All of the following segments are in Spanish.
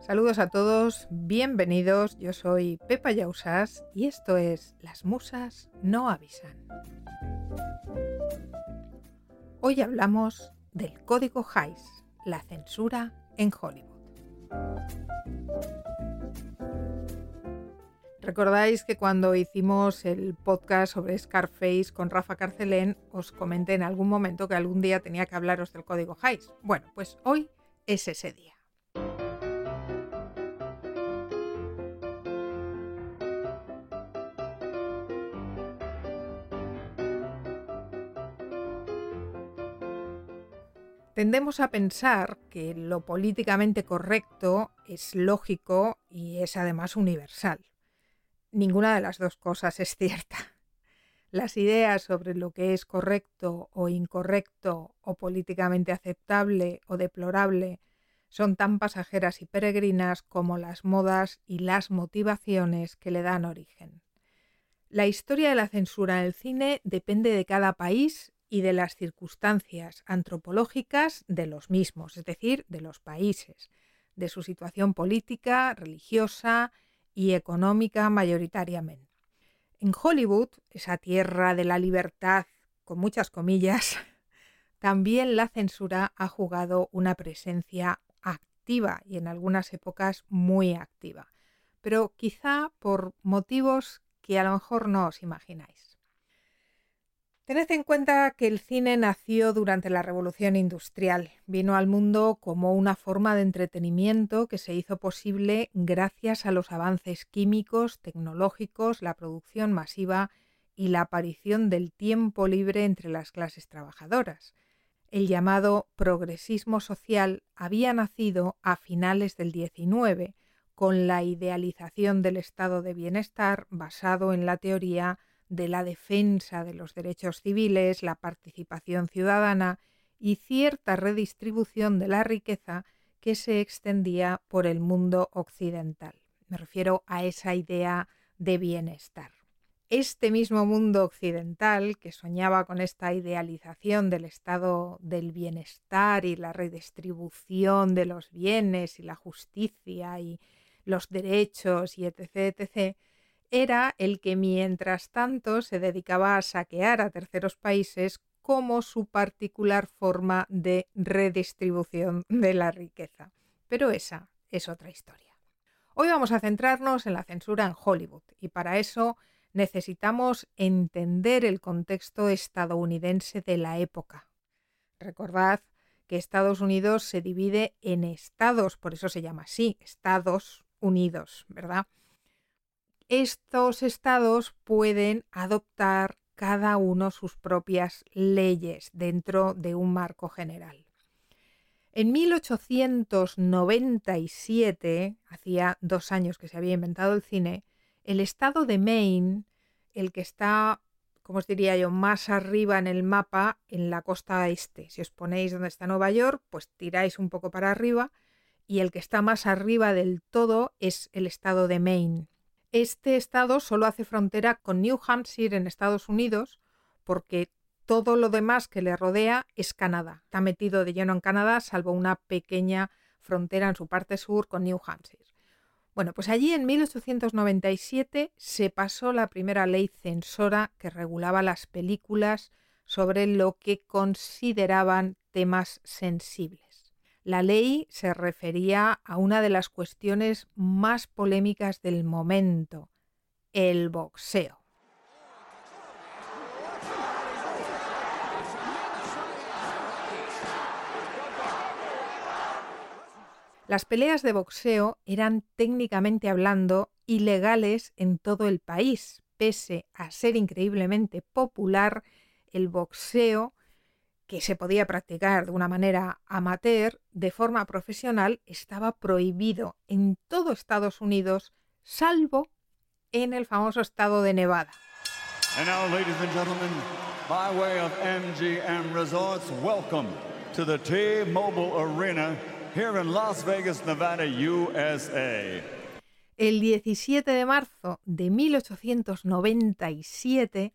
Saludos a todos, bienvenidos. Yo soy Pepa Yausas y esto es Las Musas no avisan. Hoy hablamos del código Hays, la censura en Hollywood. Recordáis que cuando hicimos el podcast sobre Scarface con Rafa Carcelén, os comenté en algún momento que algún día tenía que hablaros del código Hays. Bueno, pues hoy es ese día. Tendemos a pensar que lo políticamente correcto es lógico y es además universal. Ninguna de las dos cosas es cierta. Las ideas sobre lo que es correcto o incorrecto o políticamente aceptable o deplorable son tan pasajeras y peregrinas como las modas y las motivaciones que le dan origen. La historia de la censura en el cine depende de cada país y de las circunstancias antropológicas de los mismos, es decir, de los países, de su situación política, religiosa y económica mayoritariamente. En Hollywood, esa tierra de la libertad, con muchas comillas, también la censura ha jugado una presencia activa y en algunas épocas muy activa, pero quizá por motivos que a lo mejor no os imagináis. Tened en cuenta que el cine nació durante la Revolución Industrial. Vino al mundo como una forma de entretenimiento que se hizo posible gracias a los avances químicos, tecnológicos, la producción masiva y la aparición del tiempo libre entre las clases trabajadoras. El llamado progresismo social había nacido a finales del XIX con la idealización del estado de bienestar basado en la teoría de la defensa de los derechos civiles, la participación ciudadana y cierta redistribución de la riqueza que se extendía por el mundo occidental. Me refiero a esa idea de bienestar. Este mismo mundo occidental, que soñaba con esta idealización del estado del bienestar y la redistribución de los bienes y la justicia y los derechos y etc., etc., era el que mientras tanto se dedicaba a saquear a terceros países como su particular forma de redistribución de la riqueza. Pero esa es otra historia. Hoy vamos a centrarnos en la censura en Hollywood y para eso necesitamos entender el contexto estadounidense de la época. Recordad que Estados Unidos se divide en estados, por eso se llama así, Estados Unidos, ¿verdad? Estos estados pueden adoptar cada uno sus propias leyes dentro de un marco general. En 1897, hacía dos años que se había inventado el cine, el estado de Maine, el que está, como os diría yo, más arriba en el mapa, en la costa este. Si os ponéis donde está Nueva York, pues tiráis un poco para arriba, y el que está más arriba del todo es el estado de Maine. Este estado solo hace frontera con New Hampshire en Estados Unidos porque todo lo demás que le rodea es Canadá. Está metido de lleno en Canadá, salvo una pequeña frontera en su parte sur con New Hampshire. Bueno, pues allí en 1897 se pasó la primera ley censora que regulaba las películas sobre lo que consideraban temas sensibles. La ley se refería a una de las cuestiones más polémicas del momento, el boxeo. Las peleas de boxeo eran técnicamente hablando ilegales en todo el país, pese a ser increíblemente popular, el boxeo que se podía practicar de una manera amateur, de forma profesional, estaba prohibido en todo Estados Unidos, salvo en el famoso estado de Nevada. And now, ladies and gentlemen, by way of MGM Resorts, welcome to the T-Mobile Arena here in Las Vegas, Nevada, USA. El 17 de marzo de 1897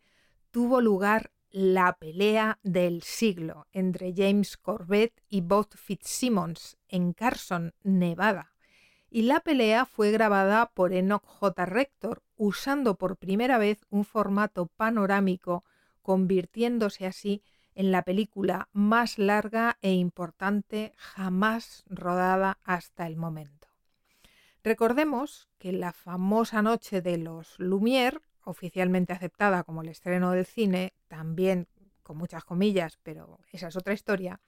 tuvo lugar la pelea del siglo entre James Corbett y Bob Fitzsimmons en Carson, Nevada. Y la pelea fue grabada por Enoch J. Rector, usando por primera vez un formato panorámico, convirtiéndose así en la película más larga e importante jamás rodada hasta el momento. Recordemos que la famosa noche de los Lumière, oficialmente aceptada como el estreno del cine, también con muchas comillas, pero esa es otra historia,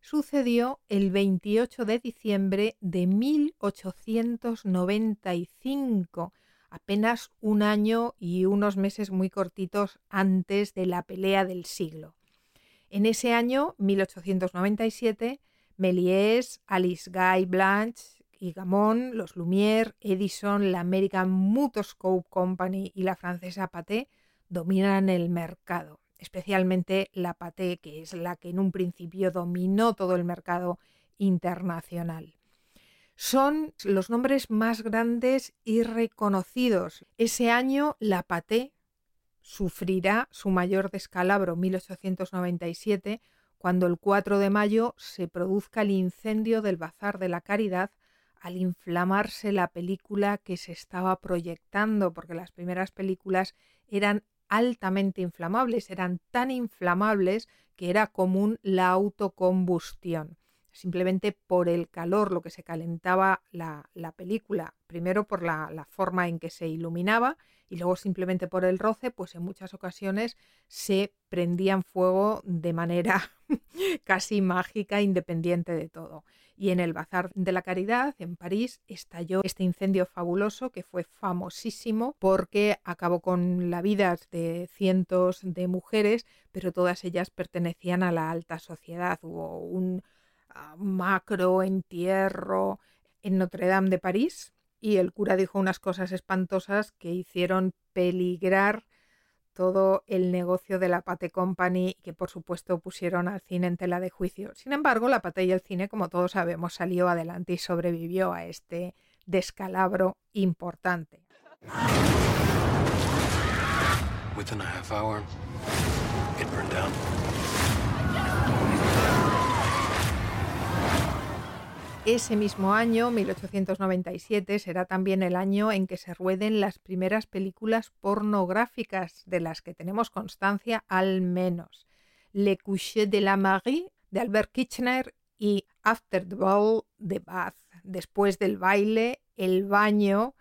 sucedió el 28 de diciembre de 1895, apenas un año y unos meses muy cortitos antes de la pelea del siglo. En ese año, 1897, Méliès, Alice Guy Blanche y los Lumière, Edison, la American Mutoscope Company y la francesa Pathé dominan el mercado, especialmente la Pathé, que es la que en un principio dominó todo el mercado internacional. Son los nombres más grandes y reconocidos. Ese año la Pathé sufrirá su mayor descalabro 1897 cuando el 4 de mayo se produzca el incendio del Bazar de la Caridad al inflamarse la película que se estaba proyectando, porque las primeras películas eran altamente inflamables, eran tan inflamables que era común la autocombustión simplemente por el calor, lo que se calentaba la, película, primero por la, la, forma en que se iluminaba y luego simplemente por el roce, pues en muchas ocasiones se prendían fuego de manera casi mágica, independiente de todo. Y en el Bazar de la Caridad, en París, estalló este incendio fabuloso que fue famosísimo porque acabó con la vida de cientos de mujeres, pero todas ellas pertenecían a la alta sociedad. Hubo un macro entierro en Notre Dame de París y el cura dijo unas cosas espantosas que hicieron peligrar todo el negocio de la Pate Company que por supuesto pusieron al cine en tela de juicio. Sin embargo, la Pate y el cine, como todos sabemos, salió adelante y sobrevivió a este descalabro importante. Ese mismo año, 1897, será también el año en que se rueden las primeras películas pornográficas de las que tenemos constancia al menos. Le Coucher de la Marie de Albert Kitchener y After the Ball de Bath, después del baile, El baño,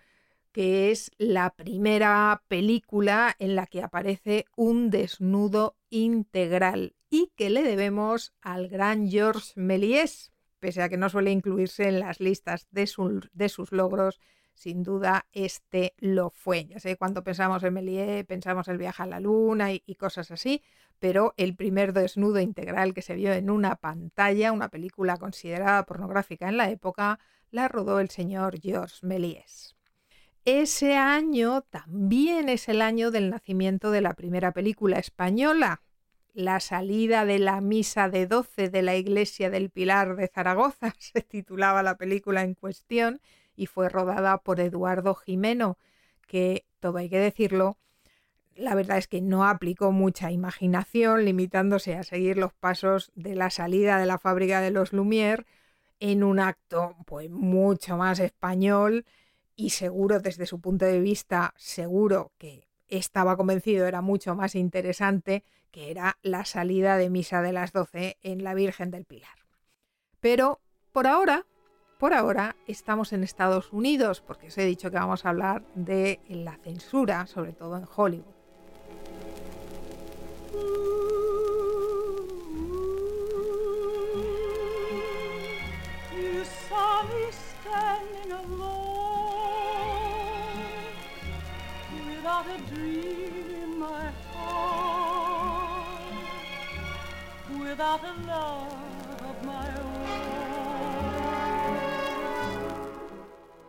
que es la primera película en la que aparece un desnudo integral y que le debemos al gran Georges Méliès, pese a que no suele incluirse en las listas de, de sus logros, sin duda este lo fue. Ya sé, cuando pensamos en Méliès, pensamos el viaje a la luna y, cosas así, pero el primer desnudo integral que se vio en una pantalla, una película considerada pornográfica en la época, la rodó el señor Georges Méliès. Ese año también es el año del nacimiento de la primera película española, la salida de la misa de doce de la iglesia del Pilar de Zaragoza, se titulaba la película en cuestión y fue rodada por Eduardo Jimeno, que, todo hay que decirlo, la verdad es que no aplicó mucha imaginación, limitándose a seguir los pasos de la salida de la fábrica de los Lumière en un acto pues mucho más español y seguro desde su punto de vista, seguro que estaba convencido era mucho más interesante que era la salida de misa de las 12 en la Virgen del Pilar. Pero por ahora, por ahora estamos en Estados Unidos, porque os he dicho que vamos a hablar de la censura, sobre todo en Hollywood.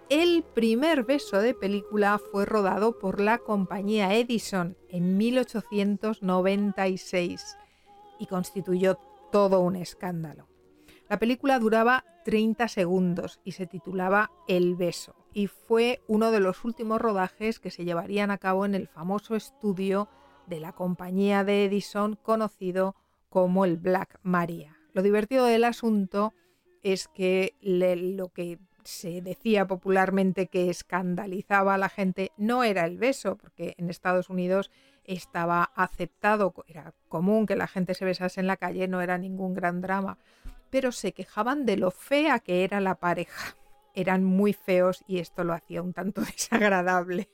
El primer beso de película fue rodado por la compañía Edison en 1896 y constituyó todo un escándalo. La película duraba 30 segundos y se titulaba El beso y fue uno de los últimos rodajes que se llevarían a cabo en el famoso estudio de la compañía de Edison conocido como el Black Maria. Lo divertido del asunto es que lo que se decía popularmente que escandalizaba a la gente no era el beso, porque en Estados Unidos estaba aceptado, era común que la gente se besase en la calle, no era ningún gran drama, pero se quejaban de lo fea que era la pareja. Eran muy feos y esto lo hacía un tanto desagradable.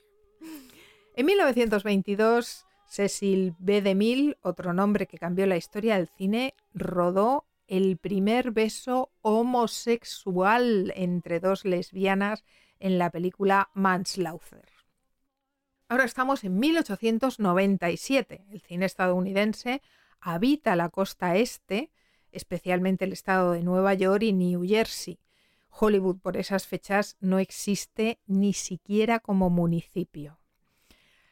En 1922, Cecil B. DeMille, otro nombre que cambió la historia del cine, rodó el primer beso homosexual entre dos lesbianas en la película Manslaughter. Ahora estamos en 1897. El cine estadounidense habita la costa este, especialmente el estado de Nueva York y New Jersey. Hollywood por esas fechas no existe ni siquiera como municipio.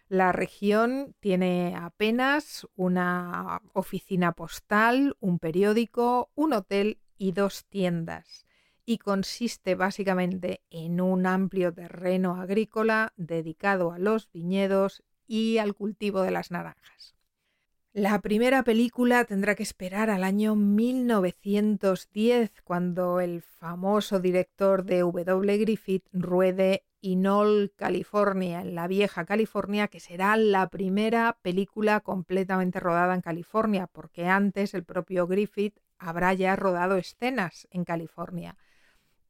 La región tiene apenas una oficina postal, un periódico, un hotel y dos tiendas y consiste básicamente en un amplio terreno agrícola dedicado a los viñedos y al cultivo de las naranjas. La primera película tendrá que esperar al año 1910, cuando el famoso director de W. Griffith ruede Inol, California, en la vieja California, que será la primera película completamente rodada en California, porque antes el propio Griffith habrá ya rodado escenas en California.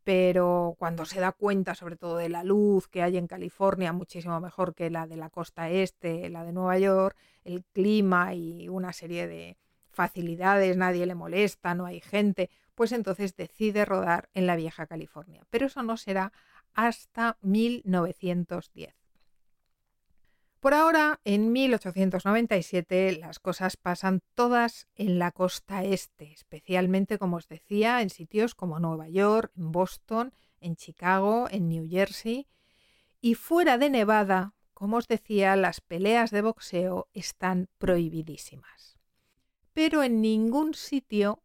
Pero cuando se da cuenta sobre todo de la luz que hay en California, muchísimo mejor que la de la costa este, la de Nueva York, el clima y una serie de facilidades, nadie le molesta, no hay gente, pues entonces decide rodar en la vieja California. Pero eso no será hasta 1910. Por ahora, en 1897, las cosas pasan todas en la costa este, especialmente, como os decía, en sitios como Nueva York, en Boston, en Chicago, en New Jersey. Y fuera de Nevada, como os decía, las peleas de boxeo están prohibidísimas. Pero en ningún sitio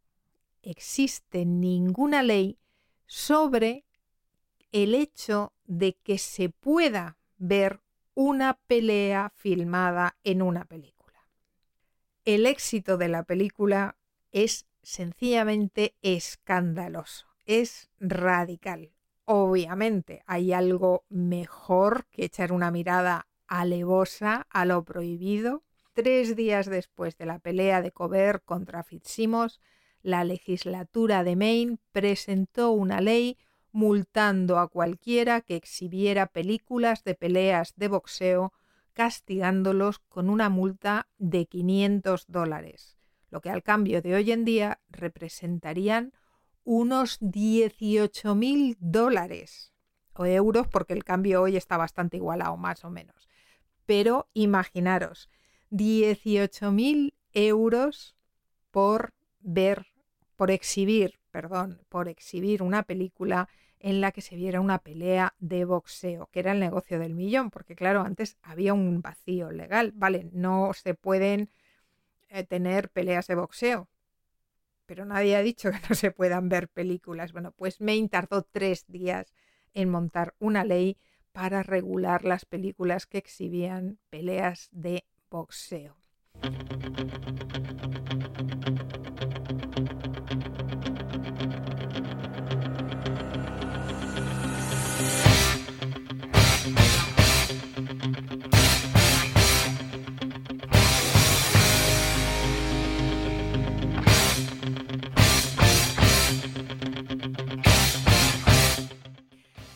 existe ninguna ley sobre el hecho de que se pueda ver una pelea filmada en una película. El éxito de la película es sencillamente escandaloso, es radical. Obviamente hay algo mejor que echar una mirada alevosa a lo prohibido. Tres días después de la pelea de Cover contra Fitzsimmons, la legislatura de Maine presentó una ley multando a cualquiera que exhibiera películas de peleas de boxeo, castigándolos con una multa de 500 dólares, lo que al cambio de hoy en día representarían unos 18 mil dólares o euros, porque el cambio hoy está bastante igualado, más o menos. Pero imaginaros, 18 mil euros por ver, por exhibir, perdón, por exhibir una película en la que se viera una pelea de boxeo, que era el negocio del millón, porque claro, antes había un vacío legal, ¿vale? No se pueden eh, tener peleas de boxeo, pero nadie ha dicho que no se puedan ver películas. Bueno, pues Maine tardó tres días en montar una ley para regular las películas que exhibían peleas de boxeo.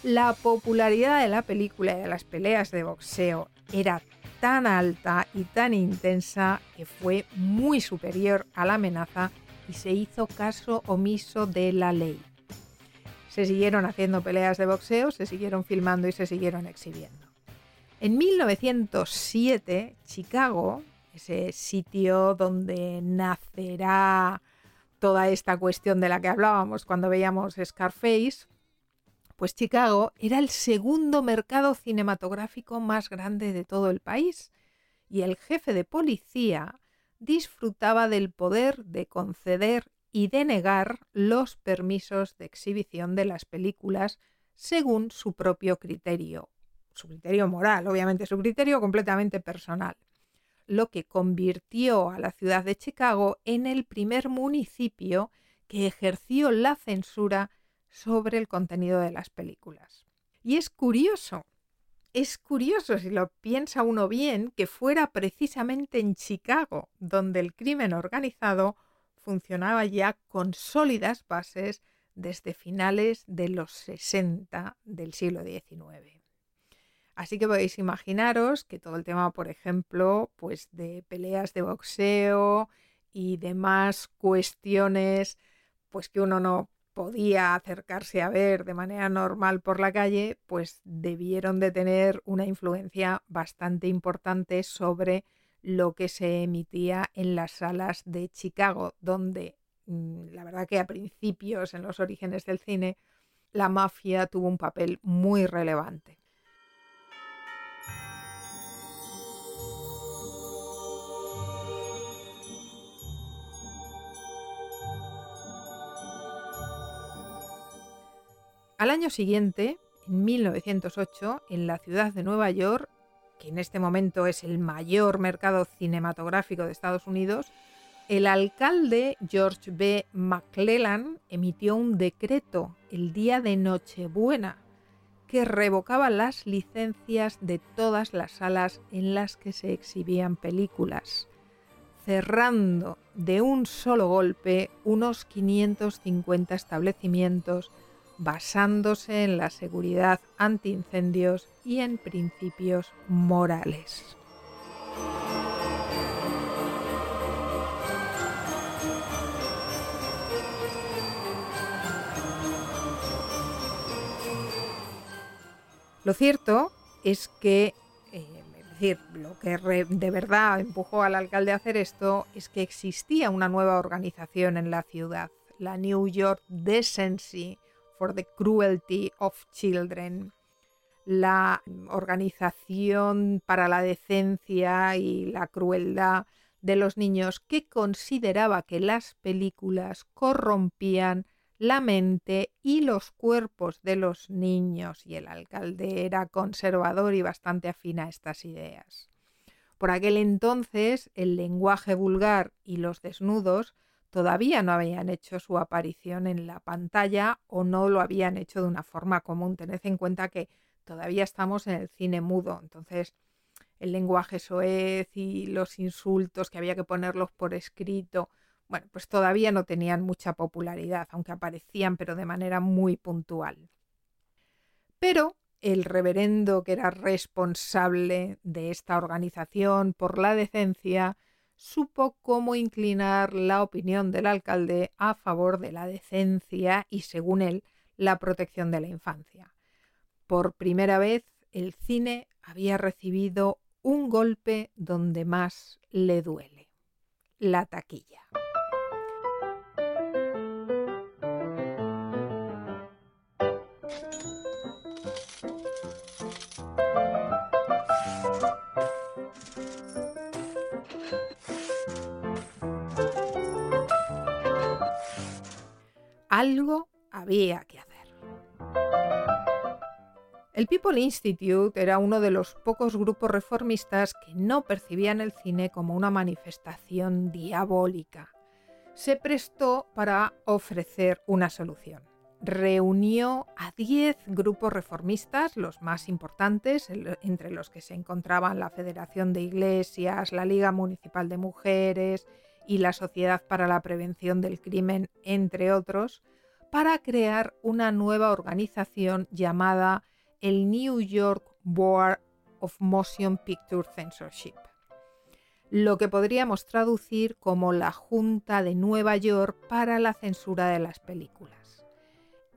La popularidad de la película y de las peleas de boxeo era tan alta y tan intensa que fue muy superior a la amenaza y se hizo caso omiso de la ley. Se siguieron haciendo peleas de boxeo, se siguieron filmando y se siguieron exhibiendo. En 1907, Chicago, ese sitio donde nacerá toda esta cuestión de la que hablábamos cuando veíamos Scarface, pues Chicago era el segundo mercado cinematográfico más grande de todo el país y el jefe de policía disfrutaba del poder de conceder y denegar los permisos de exhibición de las películas según su propio criterio, su criterio moral, obviamente su criterio completamente personal. lo que convirtió a la ciudad de Chicago en el primer municipio que ejerció la censura sobre el contenido de las películas. Y es curioso, es curioso si lo piensa uno bien, que fuera precisamente en Chicago donde el crimen organizado funcionaba ya con sólidas bases desde finales de los 60 del siglo XIX. Así que podéis imaginaros que todo el tema, por ejemplo, pues de peleas de boxeo y demás cuestiones pues que uno no podía acercarse a ver de manera normal por la calle, pues debieron de tener una influencia bastante importante sobre lo que se emitía en las salas de Chicago, donde mm, la verdad que a principios, en los orígenes del cine, la mafia tuvo un papel muy relevante. Al año siguiente, en 1908, en la ciudad de Nueva York, que en este momento es el mayor mercado cinematográfico de Estados Unidos, el alcalde George B. McClellan emitió un decreto el día de Nochebuena que revocaba las licencias de todas las salas en las que se exhibían películas, cerrando de un solo golpe unos 550 establecimientos basándose en la seguridad antiincendios y en principios morales. Lo cierto es que, eh, es decir, lo que de verdad empujó al alcalde a hacer esto es que existía una nueva organización en la ciudad, la New York Decency for the Cruelty of Children, la organización para la decencia y la crueldad de los niños que consideraba que las películas corrompían la mente y los cuerpos de los niños y el alcalde era conservador y bastante afín a estas ideas. Por aquel entonces el lenguaje vulgar y los desnudos todavía no habían hecho su aparición en la pantalla o no lo habían hecho de una forma común. Tened en cuenta que todavía estamos en el cine mudo, entonces el lenguaje soez y los insultos que había que ponerlos por escrito, bueno, pues todavía no tenían mucha popularidad, aunque aparecían, pero de manera muy puntual. Pero el reverendo que era responsable de esta organización por la decencia, supo cómo inclinar la opinión del alcalde a favor de la decencia y, según él, la protección de la infancia. Por primera vez, el cine había recibido un golpe donde más le duele, la taquilla. Algo había que hacer. El People Institute era uno de los pocos grupos reformistas que no percibían el cine como una manifestación diabólica. Se prestó para ofrecer una solución. Reunió a 10 grupos reformistas, los más importantes, entre los que se encontraban la Federación de Iglesias, la Liga Municipal de Mujeres, y la Sociedad para la Prevención del Crimen, entre otros, para crear una nueva organización llamada el New York Board of Motion Picture Censorship, lo que podríamos traducir como la Junta de Nueva York para la censura de las películas.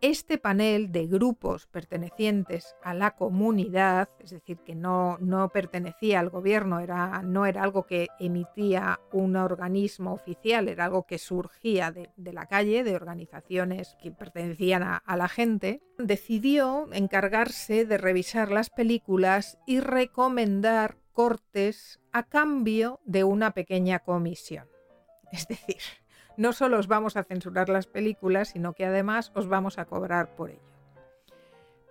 Este panel de grupos pertenecientes a la comunidad, es decir, que no, no pertenecía al gobierno, era, no era algo que emitía un organismo oficial, era algo que surgía de, la calle, de organizaciones que pertenecían a, a la gente, decidió encargarse de revisar las películas y recomendar cortes a cambio de una pequeña comisión. Es decir, no solo os vamos a censurar las películas, sino que además os vamos a cobrar por ello.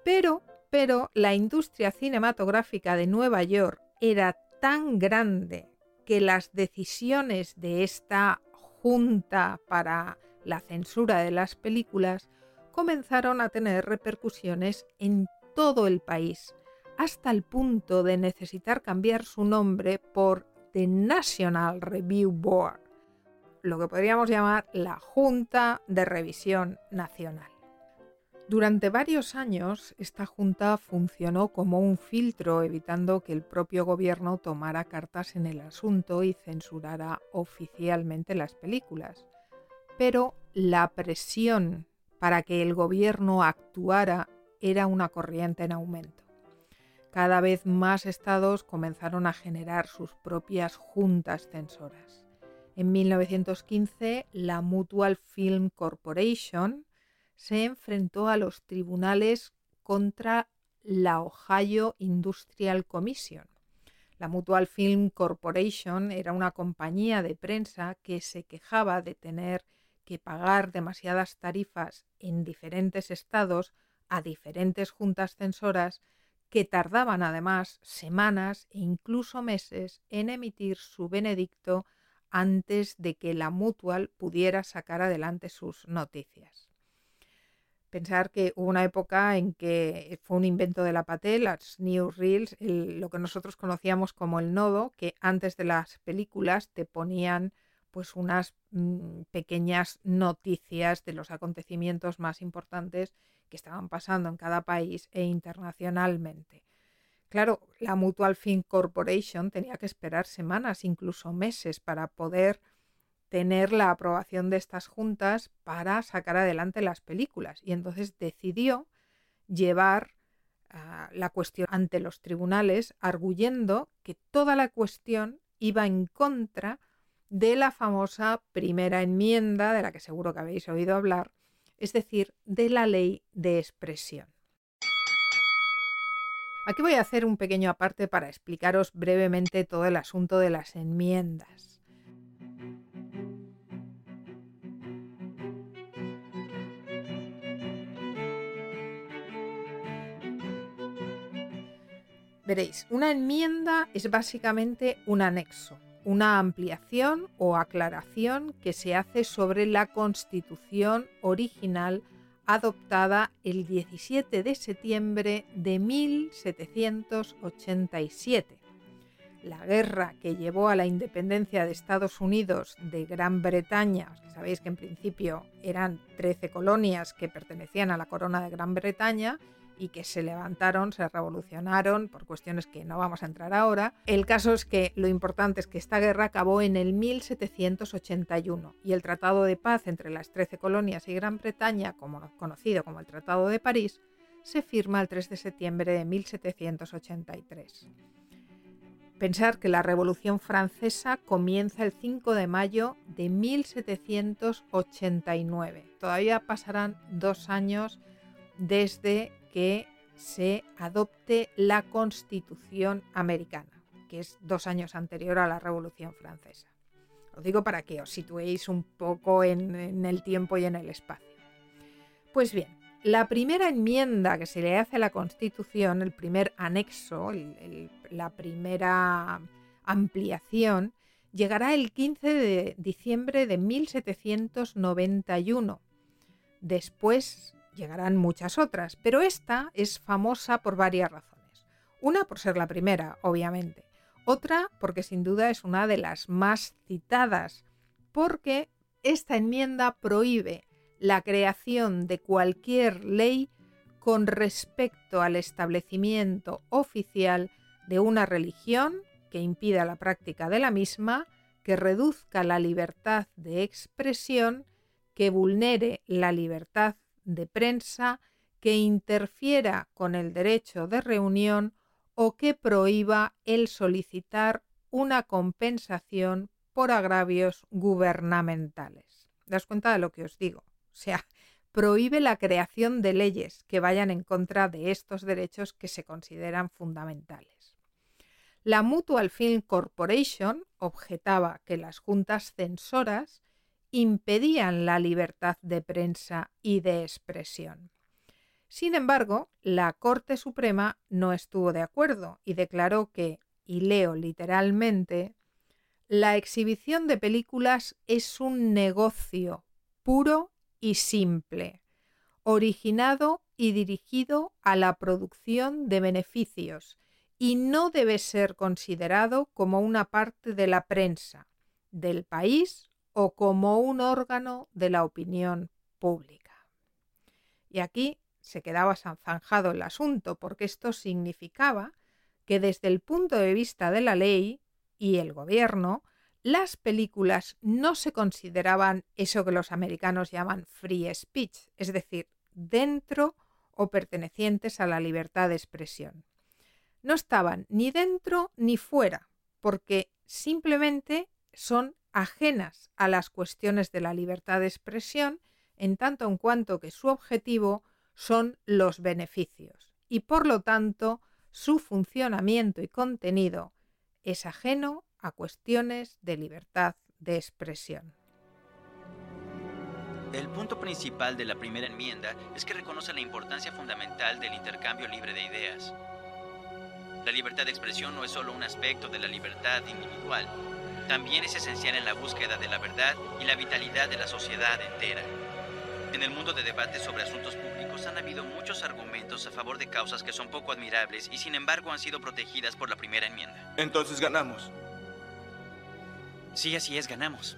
Pero, pero la industria cinematográfica de Nueva York era tan grande que las decisiones de esta junta para la censura de las películas comenzaron a tener repercusiones en todo el país, hasta el punto de necesitar cambiar su nombre por The National Review Board, lo que podríamos llamar la Junta de Revisión Nacional. Durante varios años, esta junta funcionó como un filtro, evitando que el propio gobierno tomara cartas en el asunto y censurara oficialmente las películas. Pero la presión para que el gobierno actuara era una corriente en aumento. Cada vez más estados comenzaron a generar sus propias juntas censoras. En 1915, la Mutual Film Corporation se enfrentó a los tribunales contra la Ohio Industrial Commission. La Mutual Film Corporation era una compañía de prensa que se quejaba de tener que pagar demasiadas tarifas en diferentes estados a diferentes juntas censoras que tardaban además semanas e incluso meses en emitir su benedicto antes de que la Mutual pudiera sacar adelante sus noticias. Pensar que hubo una época en que fue un invento de la Paté, las Reels, lo que nosotros conocíamos como el nodo, que antes de las películas te ponían pues unas mm, pequeñas noticias de los acontecimientos más importantes que estaban pasando en cada país e internacionalmente. Claro, la Mutual Film Corporation tenía que esperar semanas, incluso meses, para poder tener la aprobación de estas juntas para sacar adelante las películas. Y entonces decidió llevar ah, la cuestión ante los tribunales, arguyendo que toda la cuestión iba en contra de la famosa primera enmienda, de la que seguro que habéis oído hablar, es decir, de la ley de expresión. Aquí voy a hacer un pequeño aparte para explicaros brevemente todo el asunto de las enmiendas. Veréis, una enmienda es básicamente un anexo, una ampliación o aclaración que se hace sobre la constitución original adoptada el 17 de septiembre de 1787. La guerra que llevó a la independencia de Estados Unidos de Gran Bretaña, sabéis que en principio eran 13 colonias que pertenecían a la corona de Gran Bretaña, y que se levantaron, se revolucionaron por cuestiones que no vamos a entrar ahora. El caso es que lo importante es que esta guerra acabó en el 1781 y el Tratado de Paz entre las 13 colonias y Gran Bretaña, como, conocido como el Tratado de París, se firma el 3 de septiembre de 1783. Pensar que la Revolución Francesa comienza el 5 de mayo de 1789. Todavía pasarán dos años desde que se adopte la Constitución americana, que es dos años anterior a la Revolución Francesa. Os digo para que os situéis un poco en, el tiempo y en el espacio. Pues bien, la primera enmienda que se le hace a la Constitución, el primer anexo, la primera ampliación, llegará el 15 de diciembre de 1791. Después llegarán muchas otras, pero esta es famosa por varias razones. Una por ser la primera, obviamente. Otra porque sin duda es una de las más citadas, porque esta enmienda prohíbe la creación de cualquier ley con respecto al establecimiento oficial de una religión que impida la práctica de la misma, que reduzca la libertad de expresión, que vulnere la libertad de prensa que interfiera con el derecho de reunión o que prohíba el solicitar una compensación por agravios gubernamentales. ¿Das cuenta de lo que os digo? O sea, prohíbe la creación de leyes que vayan en contra de estos derechos que se consideran fundamentales. La Mutual Film Corporation objetaba que las juntas censoras impedían la libertad de prensa y de expresión. Sin embargo, la Corte Suprema no estuvo de acuerdo y declaró que, y leo literalmente, la exhibición de películas es un negocio puro y simple, originado y dirigido a la producción de beneficios y no debe ser considerado como una parte de la prensa, del país o como un órgano de la opinión pública. Y aquí se quedaba zanjado el asunto, porque esto significaba que desde el punto de vista de la ley y el gobierno, las películas no se consideraban eso que los americanos llaman free speech, es decir, dentro o pertenecientes a la libertad de expresión. No estaban ni dentro ni fuera, porque simplemente son ajenas a las cuestiones de la libertad de expresión en tanto en cuanto que su objetivo son los beneficios y por lo tanto su funcionamiento y contenido es ajeno a cuestiones de libertad de expresión. El punto principal de la primera enmienda es que reconoce la importancia fundamental del intercambio libre de ideas. La libertad de expresión no es solo un aspecto de la libertad individual, también es esencial en la búsqueda de la verdad y la vitalidad de la sociedad entera. En el mundo de debates sobre asuntos públicos han habido muchos argumentos a favor de causas que son poco admirables y sin embargo han sido protegidas por la primera enmienda. Entonces ganamos. Sí, así es, ganamos.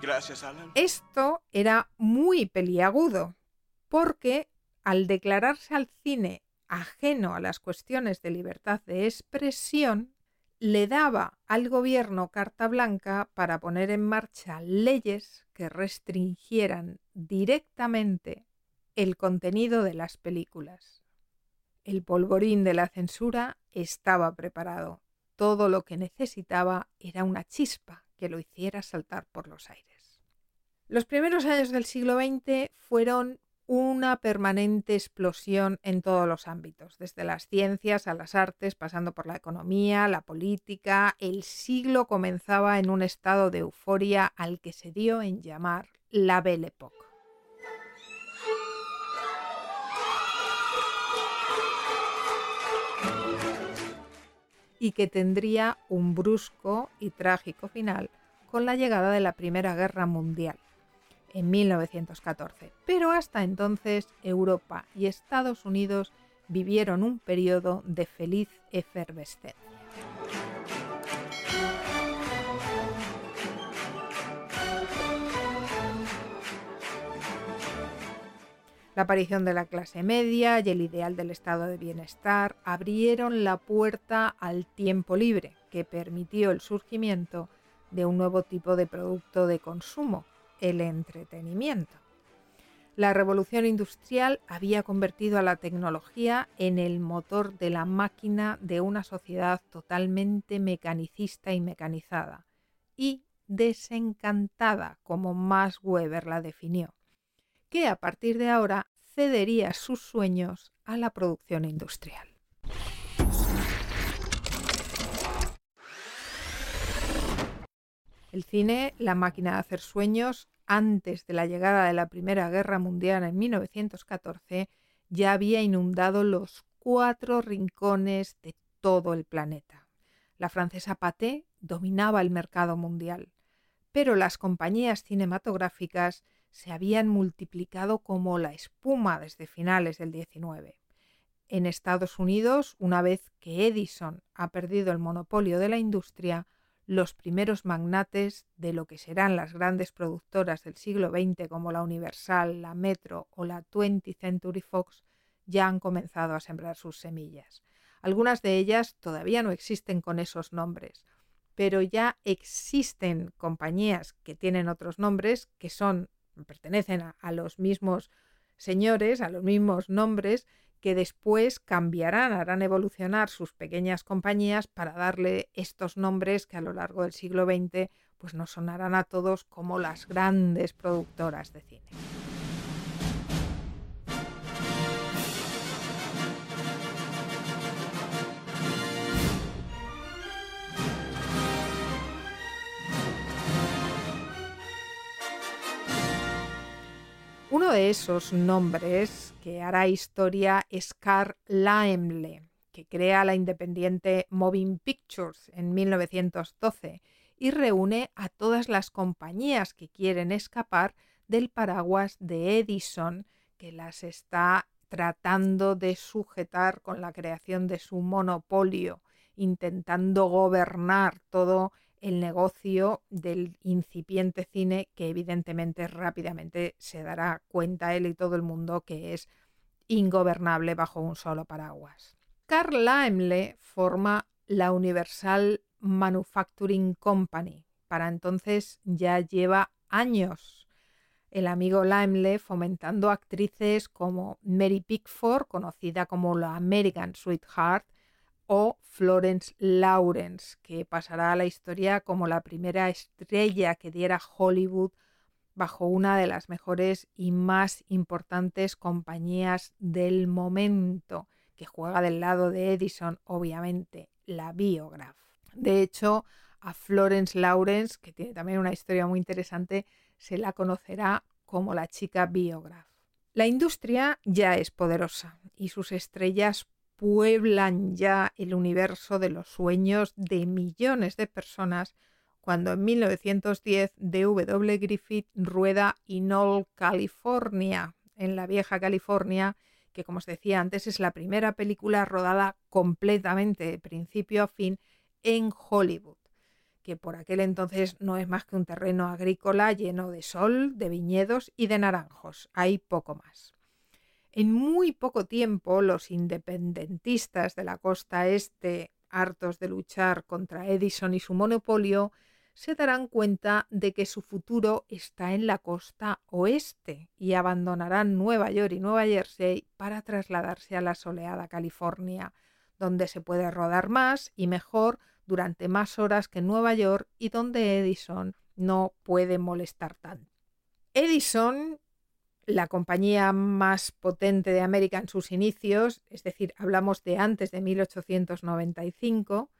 Gracias, Alan. Esto era muy peliagudo, porque al declararse al cine ajeno a las cuestiones de libertad de expresión, le daba al gobierno carta blanca para poner en marcha leyes que restringieran directamente el contenido de las películas. El polvorín de la censura estaba preparado. Todo lo que necesitaba era una chispa que lo hiciera saltar por los aires. Los primeros años del siglo XX fueron una permanente explosión en todos los ámbitos, desde las ciencias a las artes, pasando por la economía, la política. El siglo comenzaba en un estado de euforia al que se dio en llamar la Belle Époque. y que tendría un brusco y trágico final con la llegada de la Primera Guerra Mundial en 1914. Pero hasta entonces Europa y Estados Unidos vivieron un periodo de feliz efervescencia. La aparición de la clase media y el ideal del estado de bienestar abrieron la puerta al tiempo libre, que permitió el surgimiento de un nuevo tipo de producto de consumo, el entretenimiento. La revolución industrial había convertido a la tecnología en el motor de la máquina de una sociedad totalmente mecanicista y mecanizada, y desencantada, como Max Weber la definió, que a partir de ahora cedería sus sueños a la producción industrial. El cine, la máquina de hacer sueños, antes de la llegada de la Primera Guerra Mundial en 1914, ya había inundado los cuatro rincones de todo el planeta. La francesa Pathé dominaba el mercado mundial, pero las compañías cinematográficas se habían multiplicado como la espuma desde finales del XIX. En Estados Unidos, una vez que Edison ha perdido el monopolio de la industria, los primeros magnates de lo que serán las grandes productoras del siglo XX como la Universal, la Metro o la 20th Century Fox ya han comenzado a sembrar sus semillas. Algunas de ellas todavía no existen con esos nombres, pero ya existen compañías que tienen otros nombres que son pertenecen a, a los mismos señores, a los mismos nombres que después cambiarán, harán evolucionar sus pequeñas compañías para darle estos nombres que a lo largo del siglo XX pues nos sonarán a todos como las grandes productoras de cine. Uno de esos nombres que hará historia es Carl Laemmle, que crea la independiente Moving Pictures en 1912 y reúne a todas las compañías que quieren escapar del paraguas de Edison, que las está tratando de sujetar con la creación de su monopolio, intentando gobernar todo el negocio del incipiente cine que evidentemente rápidamente se dará cuenta él y todo el mundo que es ingobernable bajo un solo paraguas. Carl Laemmle forma la Universal Manufacturing Company. Para entonces ya lleva años el amigo Laemmle fomentando actrices como Mary Pickford, conocida como la American Sweetheart, o Florence Lawrence, que pasará a la historia como la primera estrella que diera Hollywood bajo una de las mejores y más importantes compañías del momento, que juega del lado de Edison, obviamente, la Biograph. De hecho, a Florence Lawrence, que tiene también una historia muy interesante, se la conocerá como la chica Biograph. La industria ya es poderosa y sus estrellas pueblan ya el universo de los sueños de millones de personas cuando en 1910 D.W. Griffith rueda Inol, California, en la vieja California, que como os decía antes es la primera película rodada completamente de principio a fin en Hollywood, que por aquel entonces no es más que un terreno agrícola lleno de sol, de viñedos y de naranjos, hay poco más. En muy poco tiempo, los independentistas de la costa este, hartos de luchar contra Edison y su monopolio, se darán cuenta de que su futuro está en la costa oeste y abandonarán Nueva York y Nueva Jersey para trasladarse a la soleada California, donde se puede rodar más y mejor durante más horas que en Nueva York y donde Edison no puede molestar tanto. Edison la compañía más potente de América en sus inicios, es decir, hablamos de antes de 1895,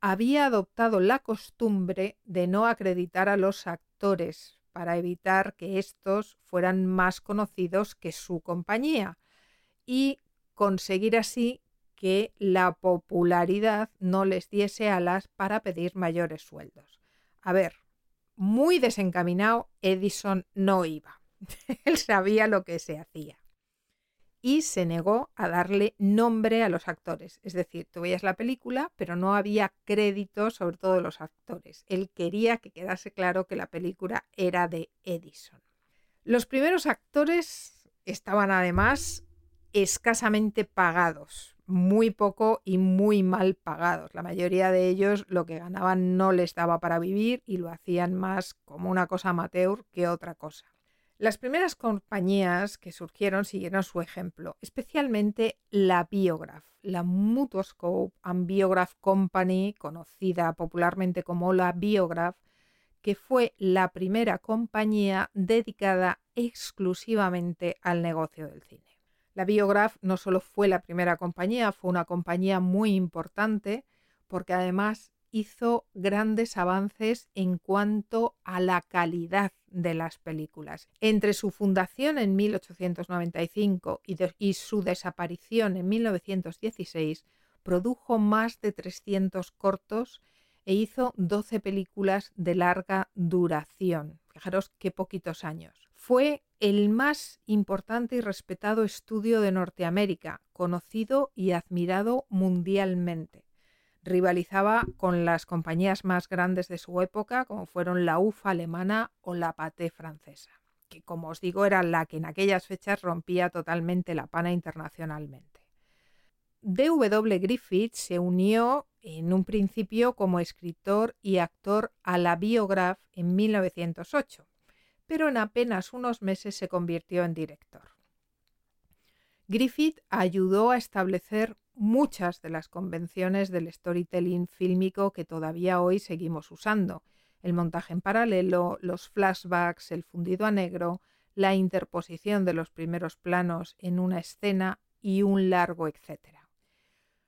había adoptado la costumbre de no acreditar a los actores para evitar que estos fueran más conocidos que su compañía y conseguir así que la popularidad no les diese alas para pedir mayores sueldos. A ver, muy desencaminado Edison no iba. Él sabía lo que se hacía. Y se negó a darle nombre a los actores. Es decir, tú veías la película, pero no había crédito sobre todos los actores. Él quería que quedase claro que la película era de Edison. Los primeros actores estaban además escasamente pagados, muy poco y muy mal pagados. La mayoría de ellos lo que ganaban no les daba para vivir y lo hacían más como una cosa amateur que otra cosa. Las primeras compañías que surgieron siguieron su ejemplo, especialmente la Biograph, la Mutoscope and Biograph Company, conocida popularmente como la Biograph, que fue la primera compañía dedicada exclusivamente al negocio del cine. La Biograph no solo fue la primera compañía, fue una compañía muy importante porque además hizo grandes avances en cuanto a la calidad de las películas. Entre su fundación en 1895 y, su desaparición en 1916, produjo más de 300 cortos e hizo 12 películas de larga duración. Fijaros qué poquitos años. Fue el más importante y respetado estudio de Norteamérica, conocido y admirado mundialmente rivalizaba con las compañías más grandes de su época, como fueron la UFA alemana o la Pathé francesa, que como os digo era la que en aquellas fechas rompía totalmente la pana internacionalmente. D.W. Griffith se unió en un principio como escritor y actor a la Biograph en 1908, pero en apenas unos meses se convirtió en director. Griffith ayudó a establecer muchas de las convenciones del storytelling fílmico que todavía hoy seguimos usando. El montaje en paralelo, los flashbacks, el fundido a negro, la interposición de los primeros planos en una escena y un largo etcétera.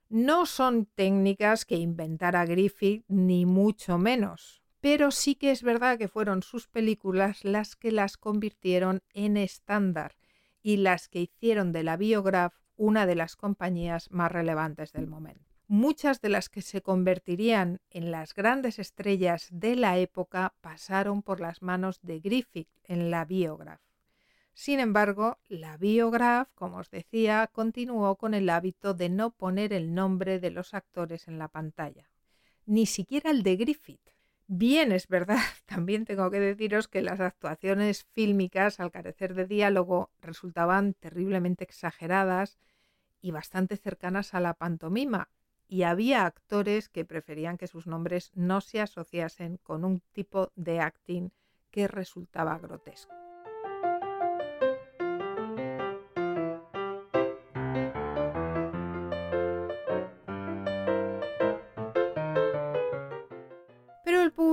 No son técnicas que inventara Griffith, ni mucho menos, pero sí que es verdad que fueron sus películas las que las convirtieron en estándar y las que hicieron de la Biograph una de las compañías más relevantes del momento. muchas de las que se convertirían en las grandes estrellas de la época pasaron por las manos de Griffith en la Biograph. Sin embargo, la Biograph, como os decía, continuó con el hábito de no poner el nombre de los actores en la pantalla, ni siquiera el de Griffith. Bien, es verdad, también tengo que deciros que las actuaciones fílmicas, al carecer de diálogo, resultaban terriblemente exageradas y bastante cercanas a la pantomima, y había actores que preferían que sus nombres no se asociasen con un tipo de acting que resultaba grotesco.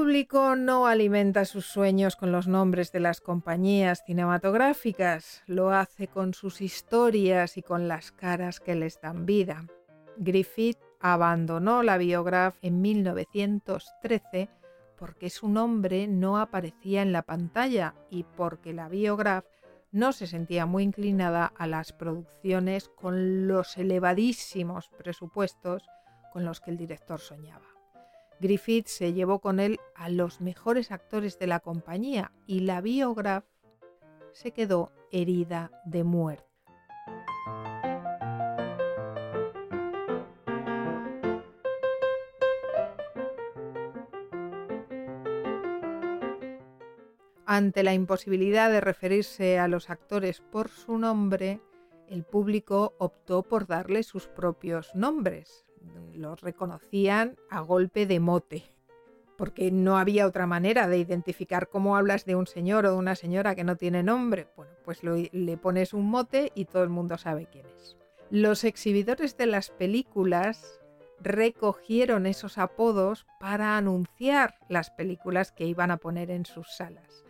Público no alimenta sus sueños con los nombres de las compañías cinematográficas, lo hace con sus historias y con las caras que les dan vida. Griffith abandonó la Biograph en 1913 porque su nombre no aparecía en la pantalla y porque la Biograph no se sentía muy inclinada a las producciones con los elevadísimos presupuestos con los que el director soñaba. Griffith se llevó con él a los mejores actores de la compañía y la Biograph se quedó herida de muerte. Ante la imposibilidad de referirse a los actores por su nombre, el público optó por darle sus propios nombres. Los reconocían a golpe de mote, porque no había otra manera de identificar cómo hablas de un señor o de una señora que no tiene nombre. Bueno, pues le pones un mote y todo el mundo sabe quién es. Los exhibidores de las películas recogieron esos apodos para anunciar las películas que iban a poner en sus salas.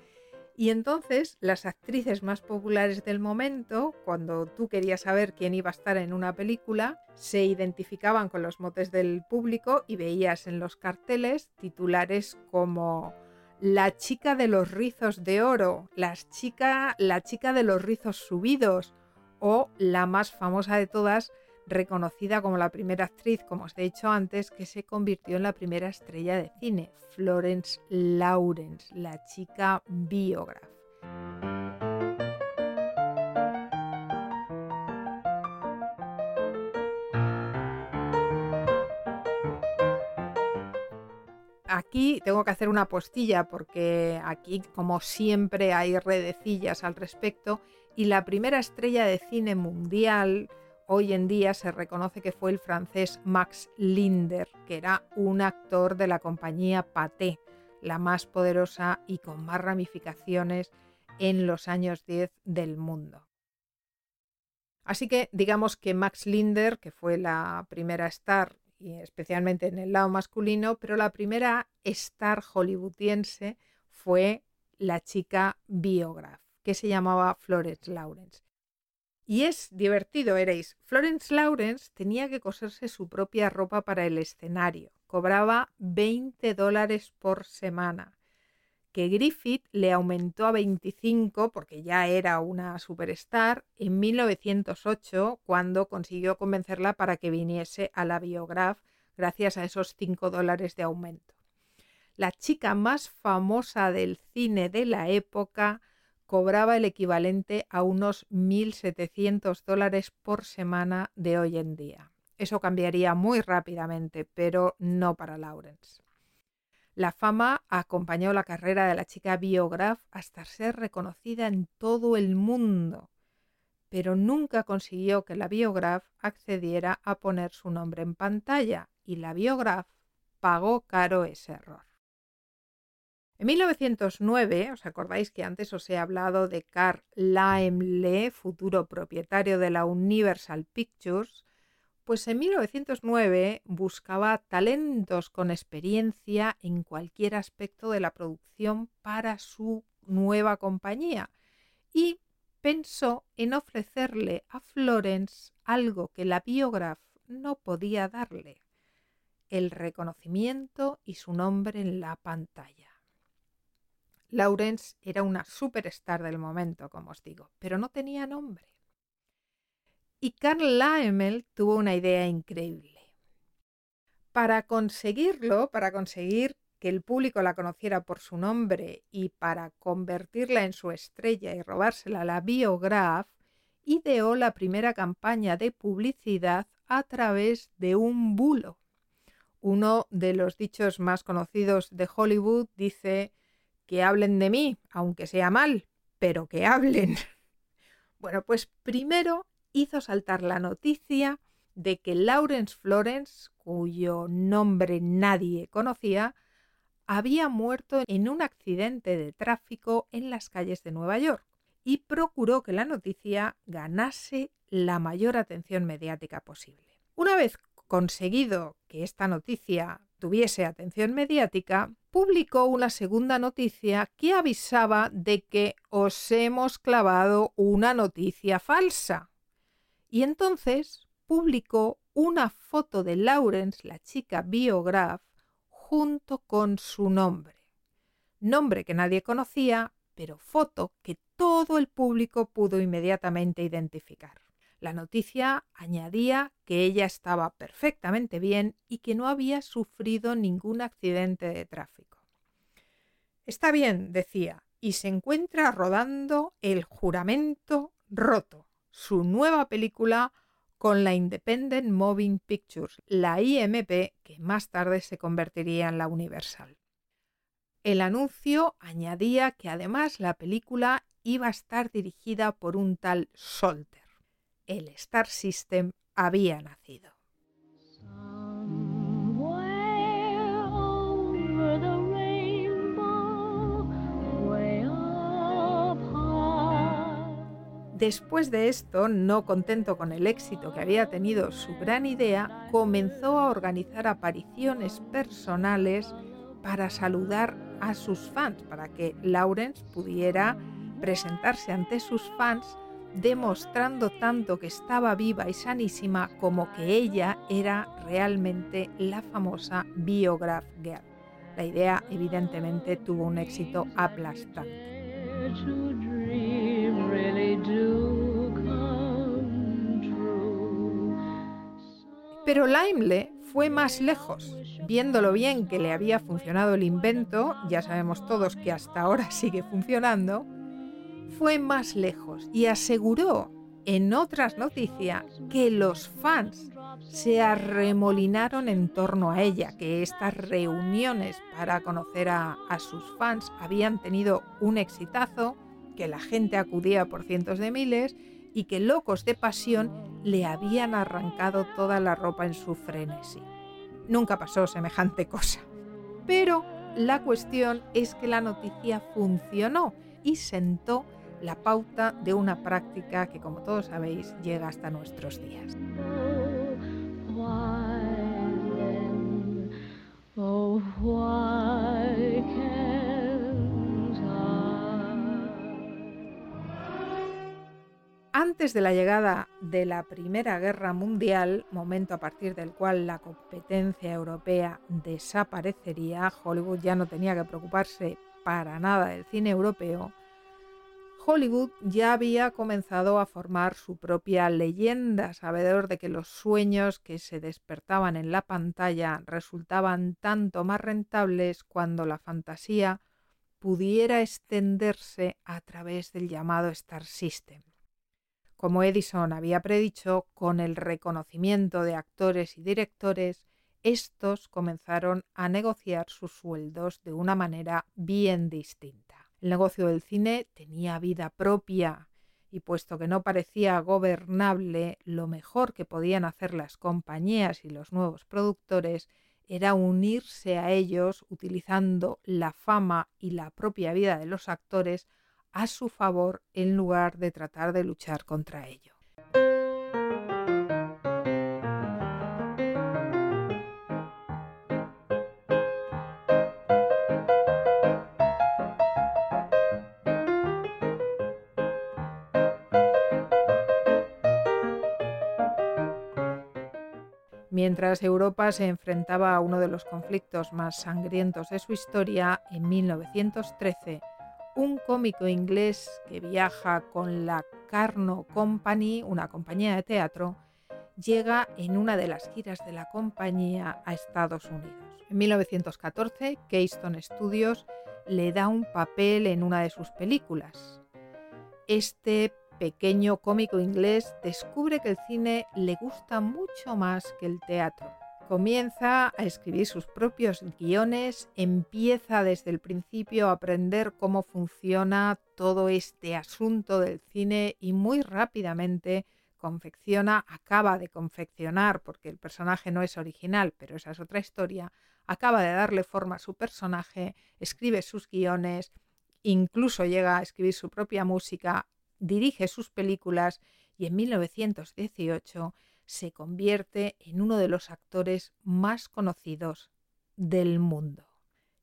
Y entonces las actrices más populares del momento, cuando tú querías saber quién iba a estar en una película, se identificaban con los motes del público y veías en los carteles titulares como La chica de los rizos de oro, la chica, la chica de los rizos subidos o la más famosa de todas, reconocida como la primera actriz, como os he dicho antes, que se convirtió en la primera estrella de cine, Florence Lawrence, la chica biógrafa. Aquí tengo que hacer una postilla porque aquí, como siempre, hay redecillas al respecto y la primera estrella de cine mundial hoy en día se reconoce que fue el francés Max Linder, que era un actor de la compañía Pathé, la más poderosa y con más ramificaciones en los años 10 del mundo. Así que digamos que Max Linder, que fue la primera star, y especialmente en el lado masculino, pero la primera star hollywoodiense fue la chica Biograph, que se llamaba Florence Lawrence. Y es divertido, veréis. Florence Lawrence tenía que coserse su propia ropa para el escenario. Cobraba 20 dólares por semana, que Griffith le aumentó a 25 porque ya era una superstar en 1908 cuando consiguió convencerla para que viniese a la Biograph gracias a esos 5 dólares de aumento. La chica más famosa del cine de la época cobraba el equivalente a unos 1.700 dólares por semana de hoy en día. Eso cambiaría muy rápidamente, pero no para Lawrence. La fama acompañó la carrera de la chica Biograph hasta ser reconocida en todo el mundo, pero nunca consiguió que la Biograph accediera a poner su nombre en pantalla y la Biograph pagó caro ese error. En 1909, ¿os acordáis que antes os he hablado de Carl Laemmle, futuro propietario de la Universal Pictures? Pues en 1909 buscaba talentos con experiencia en cualquier aspecto de la producción para su nueva compañía y pensó en ofrecerle a Florence algo que la Biograph no podía darle, el reconocimiento y su nombre en la pantalla. Lawrence era una superstar del momento, como os digo, pero no tenía nombre. Y Carl Laemmle tuvo una idea increíble. Para conseguirlo, para conseguir que el público la conociera por su nombre y para convertirla en su estrella y robársela a la Biograph, ideó la primera campaña de publicidad a través de un bulo. Uno de los dichos más conocidos de Hollywood dice que hablen de mí, aunque sea mal, pero que hablen. Bueno, pues primero hizo saltar la noticia de que Lawrence Florence, cuyo nombre nadie conocía, había muerto en un accidente de tráfico en las calles de Nueva York y procuró que la noticia ganase la mayor atención mediática posible. Una vez conseguido que esta noticia tuviese atención mediática, publicó una segunda noticia que avisaba de que os hemos clavado una noticia falsa. Y entonces publicó una foto de Lawrence, la chica biograph, junto con su nombre. Nombre que nadie conocía, pero foto que todo el público pudo inmediatamente identificar. La noticia añadía que ella estaba perfectamente bien y que no había sufrido ningún accidente de tráfico. Está bien, decía, y se encuentra rodando El juramento roto, su nueva película con la Independent Moving Pictures, la IMP, que más tarde se convertiría en la Universal. El anuncio añadía que además la película iba a estar dirigida por un tal Solter. El Star System había nacido. Después de esto, no contento con el éxito que había tenido su gran idea, comenzó a organizar apariciones personales para saludar a sus fans, para que Lawrence pudiera presentarse ante sus fans demostrando tanto que estaba viva y sanísima como que ella era realmente la famosa Biograph Girl. La idea evidentemente tuvo un éxito aplastante. Pero Laimle fue más lejos. Viendo lo bien que le había funcionado el invento, ya sabemos todos que hasta ahora sigue funcionando, fue más lejos y aseguró en otras noticias que los fans se arremolinaron en torno a ella, que estas reuniones para conocer a, sus fans habían tenido un exitazo, que la gente acudía por cientos de miles y que locos de pasión le habían arrancado toda la ropa en su frenesí. Nunca pasó semejante cosa. Pero la cuestión es que la noticia funcionó y sentó la pauta de una práctica que, como todos sabéis, llega hasta nuestros días. Antes de la llegada de la Primera Guerra Mundial, momento a partir del cual la competencia europea desaparecería, Hollywood ya no tenía que preocuparse para nada del cine europeo, Hollywood ya había comenzado a formar su propia leyenda, sabedor de que los sueños que se despertaban en la pantalla resultaban tanto más rentables cuando la fantasía pudiera extenderse a través del llamado Star System. Como Edison había predicho, con el reconocimiento de actores y directores, estos comenzaron a negociar sus sueldos de una manera bien distinta. El negocio del cine tenía vida propia y puesto que no parecía gobernable, lo mejor que podían hacer las compañías y los nuevos productores era unirse a ellos utilizando la fama y la propia vida de los actores a su favor en lugar de tratar de luchar contra ellos. Mientras Europa se enfrentaba a uno de los conflictos más sangrientos de su historia, en 1913, un cómico inglés que viaja con la Carno Company, una compañía de teatro, llega en una de las giras de la compañía a Estados Unidos. En 1914, Keystone Studios le da un papel en una de sus películas. Este pequeño cómico inglés descubre que el cine le gusta mucho más que el teatro. Comienza a escribir sus propios guiones, empieza desde el principio a aprender cómo funciona todo este asunto del cine y muy rápidamente confecciona, acaba de confeccionar, porque el personaje no es original, pero esa es otra historia, acaba de darle forma a su personaje, escribe sus guiones, incluso llega a escribir su propia música, dirige sus películas y en 1918 se convierte en uno de los actores más conocidos del mundo.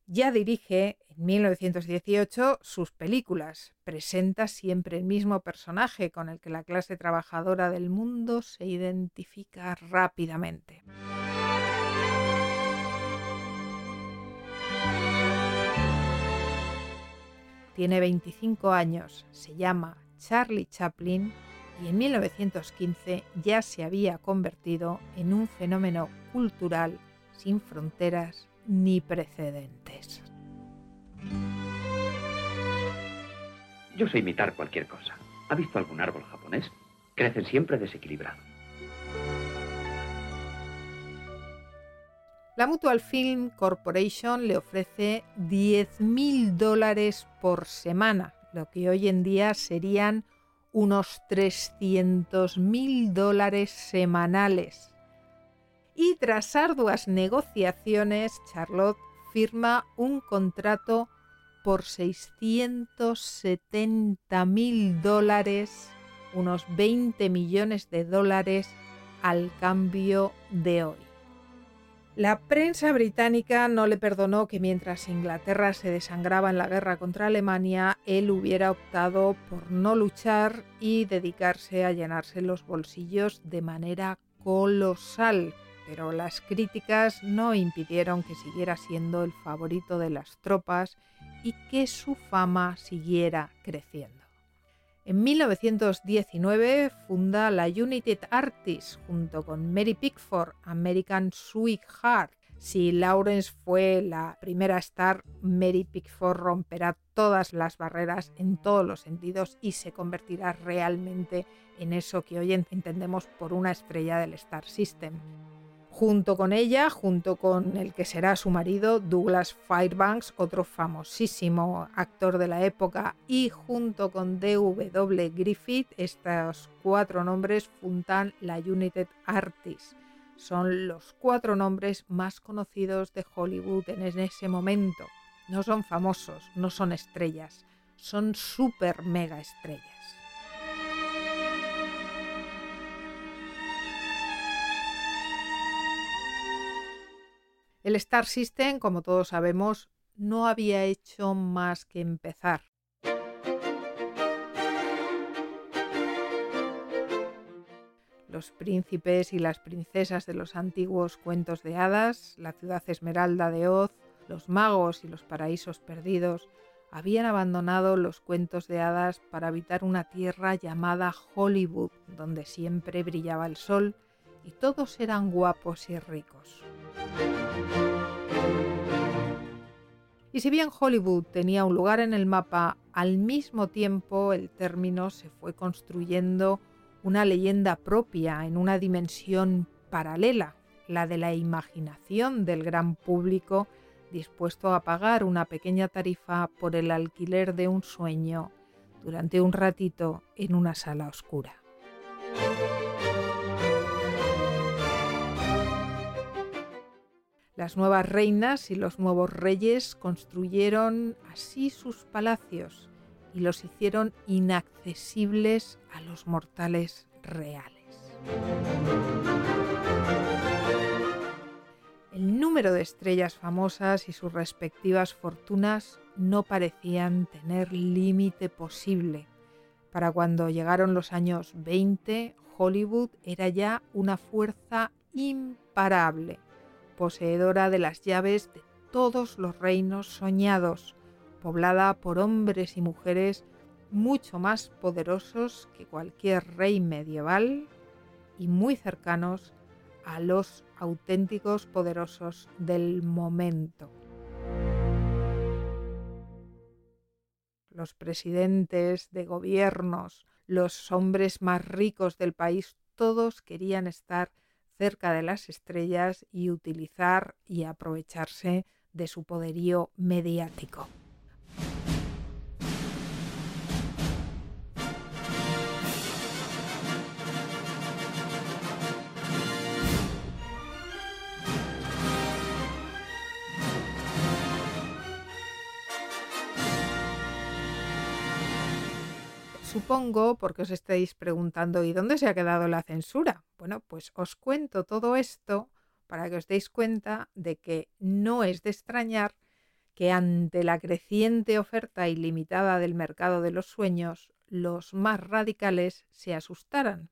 Ya dirige en 1918 sus películas, presenta siempre el mismo personaje con el que la clase trabajadora del mundo se identifica rápidamente. Tiene 25 años, se llama Charlie Chaplin y en 1915 ya se había convertido en un fenómeno cultural sin fronteras ni precedentes. Yo sé imitar cualquier cosa. ¿Ha visto algún árbol japonés? Crecen siempre desequilibrados. La Mutual Film Corporation le ofrece 10.000 dólares por semana, lo que hoy en día serían unos 300.000 dólares semanales. Y tras arduas negociaciones, Charlotte firma un contrato por 670.000 dólares, unos 20 millones de dólares al cambio de hoy. La prensa británica no le perdonó que mientras Inglaterra se desangraba en la guerra contra Alemania, él hubiera optado por no luchar y dedicarse a llenarse los bolsillos de manera colosal. Pero las críticas no impidieron que siguiera siendo el favorito de las tropas y que su fama siguiera creciendo. En 1919 funda la United Artists junto con Mary Pickford, American Sweetheart. Si Lawrence fue la primera star, Mary Pickford romperá todas las barreras en todos los sentidos y se convertirá realmente en eso que hoy entendemos por una estrella del Star System. Junto con ella, junto con el que será su marido, Douglas Fairbanks, otro famosísimo actor de la época, y junto con D.W. Griffith, estos cuatro nombres fundan la United Artists. Son los cuatro nombres más conocidos de Hollywood en ese momento. No son famosos, no son estrellas, son super mega estrellas. El Star System, como todos sabemos, no había hecho más que empezar. Los príncipes y las princesas de los antiguos cuentos de hadas, la ciudad esmeralda de Oz, los magos y los paraísos perdidos habían abandonado los cuentos de hadas para habitar una tierra llamada Hollywood, donde siempre brillaba el sol y todos eran guapos y ricos. Y si bien Hollywood tenía un lugar en el mapa, al mismo tiempo el término se fue construyendo una leyenda propia en una dimensión paralela, la de la imaginación del gran público dispuesto a pagar una pequeña tarifa por el alquiler de un sueño durante un ratito en una sala oscura. Las nuevas reinas y los nuevos reyes construyeron así sus palacios y los hicieron inaccesibles a los mortales reales. El número de estrellas famosas y sus respectivas fortunas no parecían tener límite posible. Para cuando llegaron los años 20, Hollywood era ya una fuerza imparable poseedora de las llaves de todos los reinos soñados, poblada por hombres y mujeres mucho más poderosos que cualquier rey medieval y muy cercanos a los auténticos poderosos del momento. Los presidentes de gobiernos, los hombres más ricos del país, todos querían estar cerca de las estrellas y utilizar y aprovecharse de su poderío mediático. Supongo, porque os estáis preguntando, ¿y dónde se ha quedado la censura? Bueno, pues os cuento todo esto para que os deis cuenta de que no es de extrañar que ante la creciente oferta ilimitada del mercado de los sueños, los más radicales se asustaran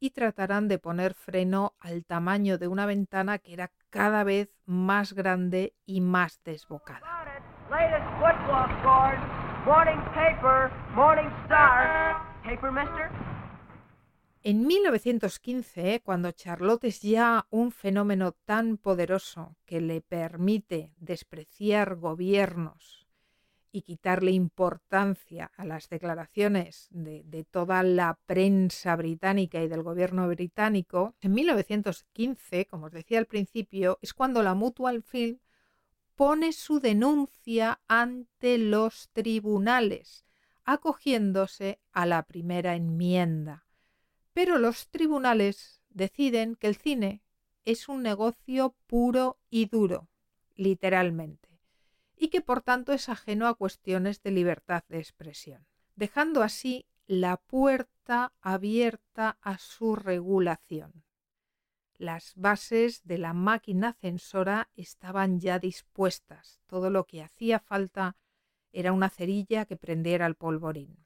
y tratarán de poner freno al tamaño de una ventana que era cada vez más grande y más desbocada. En 1915, cuando Charlotte es ya un fenómeno tan poderoso que le permite despreciar gobiernos y quitarle importancia a las declaraciones de, de, toda la prensa británica y del gobierno británico, en 1915, como os decía al principio, es cuando la Mutual Film pone su denuncia ante los tribunales, acogiéndose a la primera enmienda pero los tribunales deciden que el cine es un negocio puro y duro, literalmente, y que por tanto es ajeno a cuestiones de libertad de expresión, dejando así la puerta abierta a su regulación. Las bases de la máquina censora estaban ya dispuestas, todo lo que hacía falta era una cerilla que prendiera el polvorín.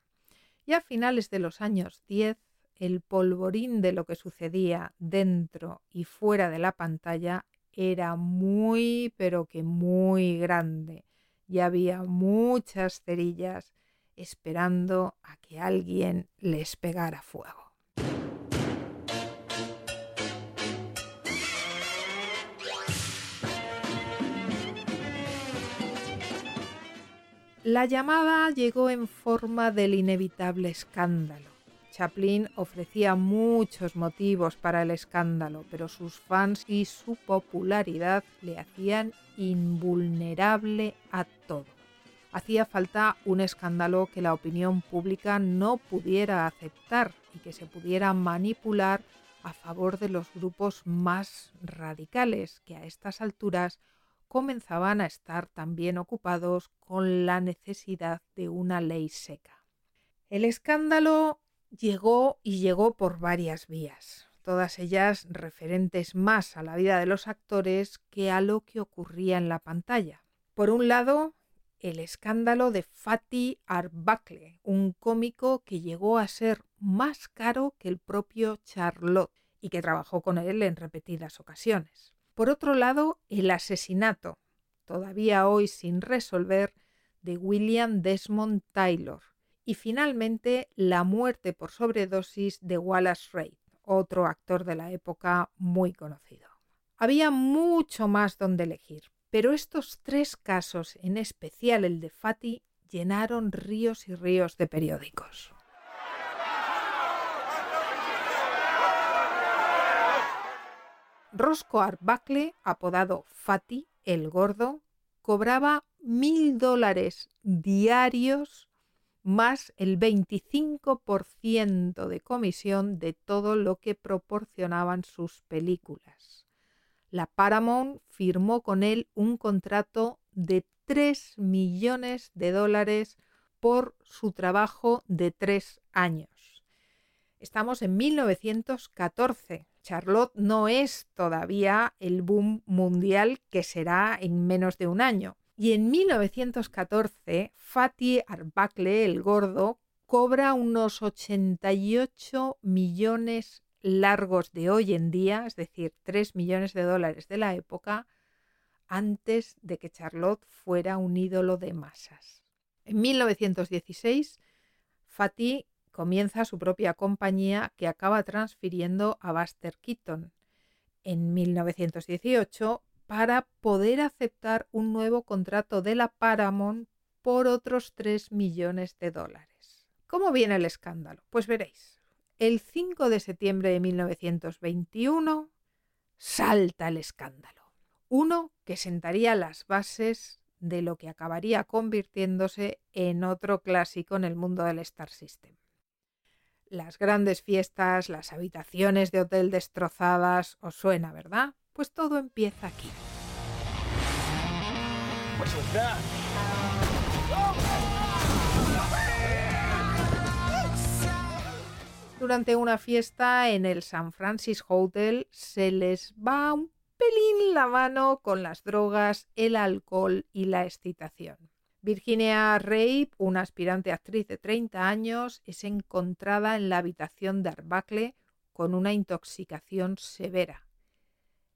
Y a finales de los años 10 el polvorín de lo que sucedía dentro y fuera de la pantalla era muy, pero que muy grande, y había muchas cerillas esperando a que alguien les pegara fuego. La llamada llegó en forma del inevitable escándalo Chaplin ofrecía muchos motivos para el escándalo, pero sus fans y su popularidad le hacían invulnerable a todo. Hacía falta un escándalo que la opinión pública no pudiera aceptar y que se pudiera manipular a favor de los grupos más radicales que a estas alturas comenzaban a estar también ocupados con la necesidad de una ley seca. El escándalo llegó y llegó por varias vías, todas ellas referentes más a la vida de los actores que a lo que ocurría en la pantalla. Por un lado, el escándalo de Fatty Arbuckle, un cómico que llegó a ser más caro que el propio Charlotte y que trabajó con él en repetidas ocasiones. Por otro lado, el asesinato, todavía hoy sin resolver, de William Desmond Taylor, y finalmente la muerte por sobredosis de Wallace Reid, otro actor de la época muy conocido. Había mucho más donde elegir, pero estos tres casos, en especial el de Fatty, llenaron ríos y ríos de periódicos. Roscoe Arbuckle, apodado Fatty el Gordo, cobraba mil dólares diarios más el 25% de comisión de todo lo que proporcionaban sus películas. La Paramount firmó con él un contrato de 3 millones de dólares por su trabajo de tres años. Estamos en 1914. Charlotte no es todavía el boom mundial que será en menos de un año. Y en 1914, Fatih Arbuckle, el gordo, cobra unos 88 millones largos de hoy en día, es decir, 3 millones de dólares de la época, antes de que Charlotte fuera un ídolo de masas. En 1916, Fatih comienza su propia compañía que acaba transfiriendo a Buster Keaton en 1918 para poder aceptar un nuevo contrato de la Paramount por otros 3 millones de dólares. ¿Cómo viene el escándalo? Pues veréis. El 5 de septiembre de 1921 salta el escándalo. Uno que sentaría las bases de lo que acabaría convirtiéndose en otro clásico en el mundo del Star System. Las grandes fiestas, las habitaciones de hotel destrozadas, os suena, ¿verdad? Pues todo empieza aquí. Durante una fiesta en el San Francis Hotel se les va un pelín la mano con las drogas, el alcohol y la excitación. Virginia Rape, una aspirante actriz de 30 años, es encontrada en la habitación de Arbacle con una intoxicación severa.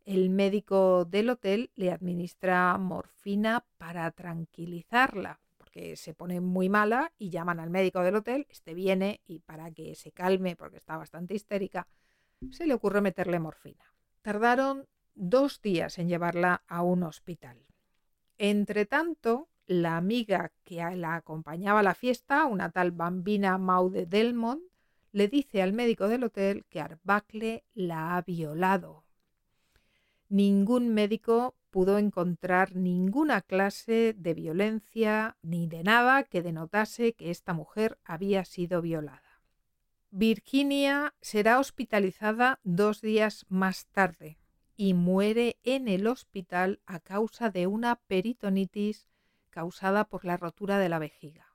El médico del hotel le administra morfina para tranquilizarla, porque se pone muy mala y llaman al médico del hotel, este viene y para que se calme, porque está bastante histérica, se le ocurre meterle morfina. Tardaron dos días en llevarla a un hospital. Entre tanto, la amiga que la acompañaba a la fiesta, una tal bambina Maude Delmont, le dice al médico del hotel que Arbacle la ha violado. Ningún médico pudo encontrar ninguna clase de violencia ni de nada que denotase que esta mujer había sido violada. Virginia será hospitalizada dos días más tarde, y muere en el hospital a causa de una peritonitis causada por la rotura de la vejiga.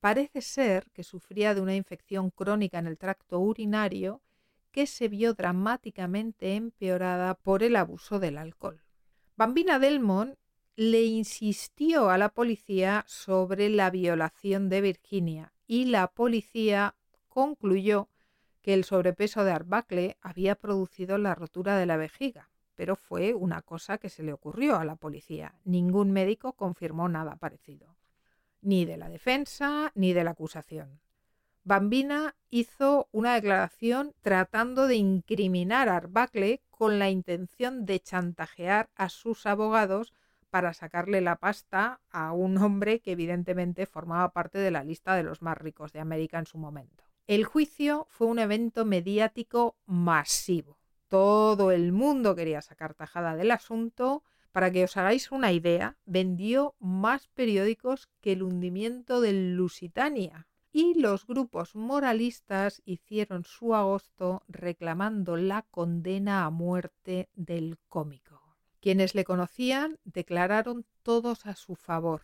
Parece ser que sufría de una infección crónica en el tracto urinario que se vio dramáticamente empeorada por el abuso del alcohol. Bambina Delmont le insistió a la policía sobre la violación de Virginia y la policía concluyó que el sobrepeso de Arbacle había producido la rotura de la vejiga, pero fue una cosa que se le ocurrió a la policía. Ningún médico confirmó nada parecido, ni de la defensa ni de la acusación. Bambina hizo una declaración tratando de incriminar a Arbacle con la intención de chantajear a sus abogados para sacarle la pasta a un hombre que evidentemente formaba parte de la lista de los más ricos de América en su momento. El juicio fue un evento mediático masivo. Todo el mundo quería sacar tajada del asunto. Para que os hagáis una idea, vendió más periódicos que el hundimiento del Lusitania. Y los grupos moralistas hicieron su agosto reclamando la condena a muerte del cómico. Quienes le conocían declararon todos a su favor.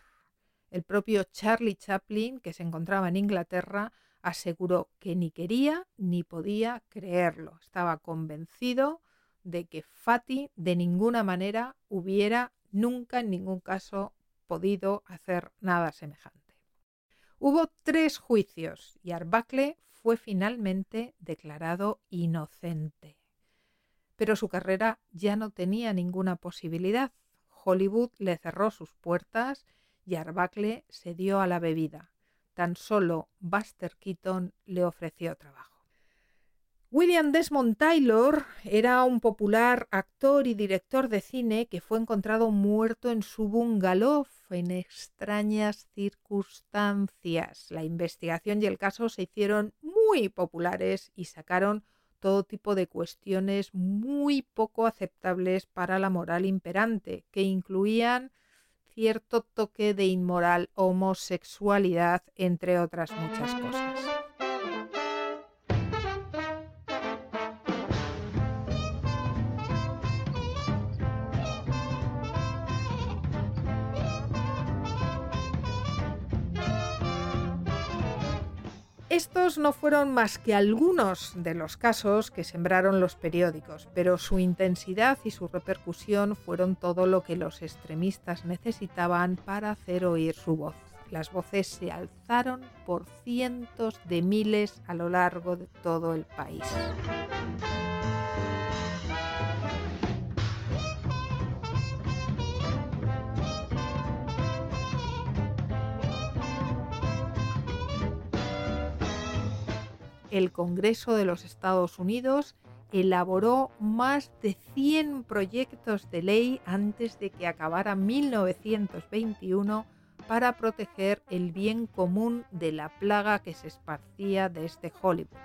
El propio Charlie Chaplin, que se encontraba en Inglaterra, aseguró que ni quería ni podía creerlo. Estaba convencido de que Fati de ninguna manera hubiera nunca en ningún caso podido hacer nada semejante. Hubo tres juicios y Arbacle fue finalmente declarado inocente. Pero su carrera ya no tenía ninguna posibilidad. Hollywood le cerró sus puertas y Arbacle se dio a la bebida tan solo Buster Keaton le ofreció trabajo. William Desmond Taylor era un popular actor y director de cine que fue encontrado muerto en su bungalow en extrañas circunstancias. La investigación y el caso se hicieron muy populares y sacaron todo tipo de cuestiones muy poco aceptables para la moral imperante, que incluían cierto toque de inmoral homosexualidad, entre otras muchas cosas. Estos no fueron más que algunos de los casos que sembraron los periódicos, pero su intensidad y su repercusión fueron todo lo que los extremistas necesitaban para hacer oír su voz. Las voces se alzaron por cientos de miles a lo largo de todo el país. El Congreso de los Estados Unidos elaboró más de 100 proyectos de ley antes de que acabara 1921 para proteger el bien común de la plaga que se esparcía desde Hollywood.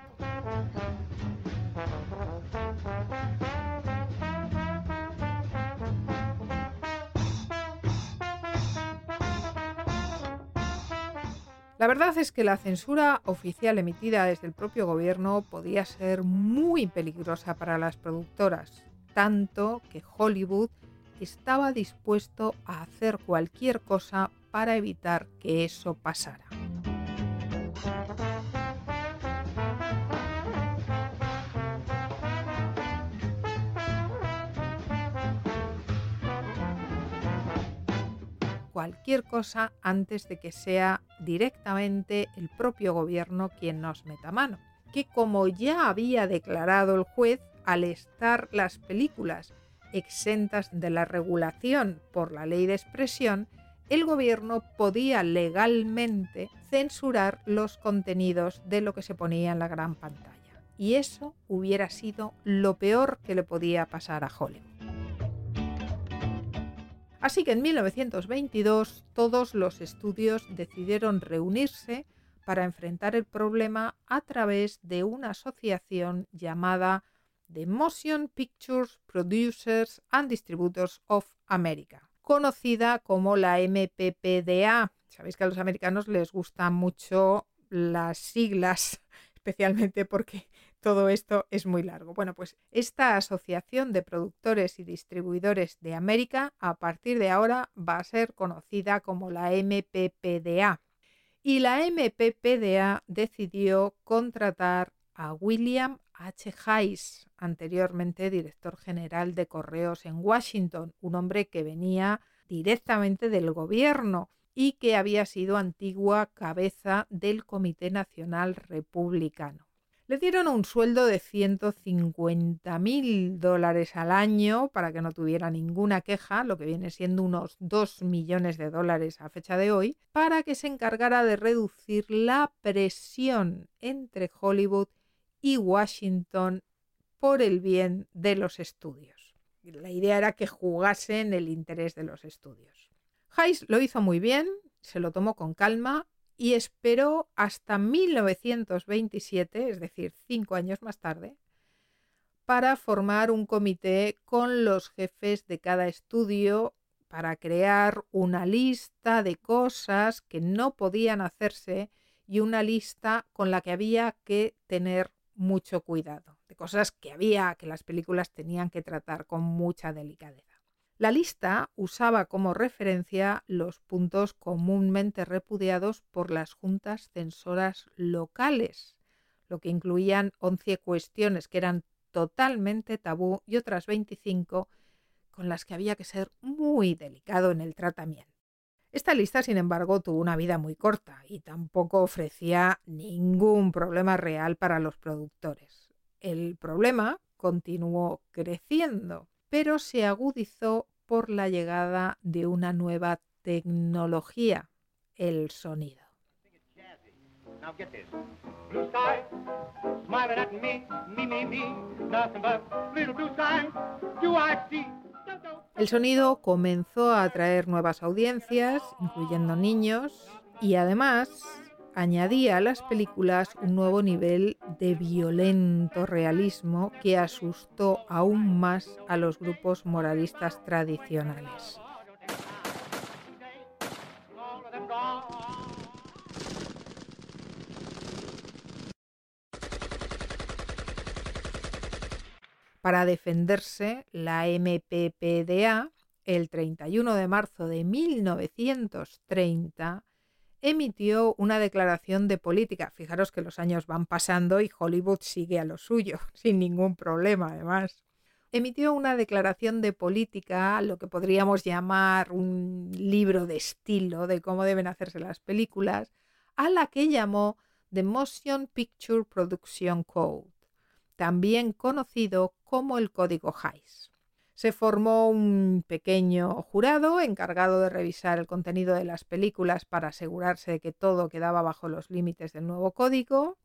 La verdad es que la censura oficial emitida desde el propio gobierno podía ser muy peligrosa para las productoras, tanto que Hollywood estaba dispuesto a hacer cualquier cosa para evitar que eso pasara. Cualquier cosa antes de que sea directamente el propio gobierno quien nos meta mano. Que como ya había declarado el juez, al estar las películas exentas de la regulación por la ley de expresión, el gobierno podía legalmente censurar los contenidos de lo que se ponía en la gran pantalla. Y eso hubiera sido lo peor que le podía pasar a Hollywood. Así que en 1922 todos los estudios decidieron reunirse para enfrentar el problema a través de una asociación llamada The Motion Pictures Producers and Distributors of America, conocida como la MPPDA. Sabéis que a los americanos les gustan mucho las siglas, especialmente porque todo esto es muy largo. Bueno, pues esta Asociación de Productores y Distribuidores de América a partir de ahora va a ser conocida como la MPPDA. Y la MPPDA decidió contratar a William H. Hayes, anteriormente director general de Correos en Washington, un hombre que venía directamente del gobierno y que había sido antigua cabeza del Comité Nacional Republicano. Le dieron un sueldo de 150 mil dólares al año para que no tuviera ninguna queja, lo que viene siendo unos 2 millones de dólares a fecha de hoy, para que se encargara de reducir la presión entre Hollywood y Washington por el bien de los estudios. La idea era que jugasen el interés de los estudios. Hayes lo hizo muy bien, se lo tomó con calma y esperó hasta 1927, es decir, cinco años más tarde, para formar un comité con los jefes de cada estudio para crear una lista de cosas que no podían hacerse y una lista con la que había que tener mucho cuidado, de cosas que había que las películas tenían que tratar con mucha delicadeza. La lista usaba como referencia los puntos comúnmente repudiados por las juntas censoras locales, lo que incluían 11 cuestiones que eran totalmente tabú y otras 25 con las que había que ser muy delicado en el tratamiento. Esta lista, sin embargo, tuvo una vida muy corta y tampoco ofrecía ningún problema real para los productores. El problema continuó creciendo, pero se agudizó por la llegada de una nueva tecnología, el sonido. El sonido comenzó a atraer nuevas audiencias, incluyendo niños, y además añadía a las películas un nuevo nivel de violento realismo que asustó aún más a los grupos moralistas tradicionales. Para defenderse, la MPPDA, el 31 de marzo de 1930, emitió una declaración de política. Fijaros que los años van pasando y Hollywood sigue a lo suyo, sin ningún problema además. Emitió una declaración de política, lo que podríamos llamar un libro de estilo de cómo deben hacerse las películas, a la que llamó The Motion Picture Production Code, también conocido como el Código Hayes se formó un pequeño jurado encargado de revisar el contenido de las películas para asegurarse de que todo quedaba bajo los límites del nuevo código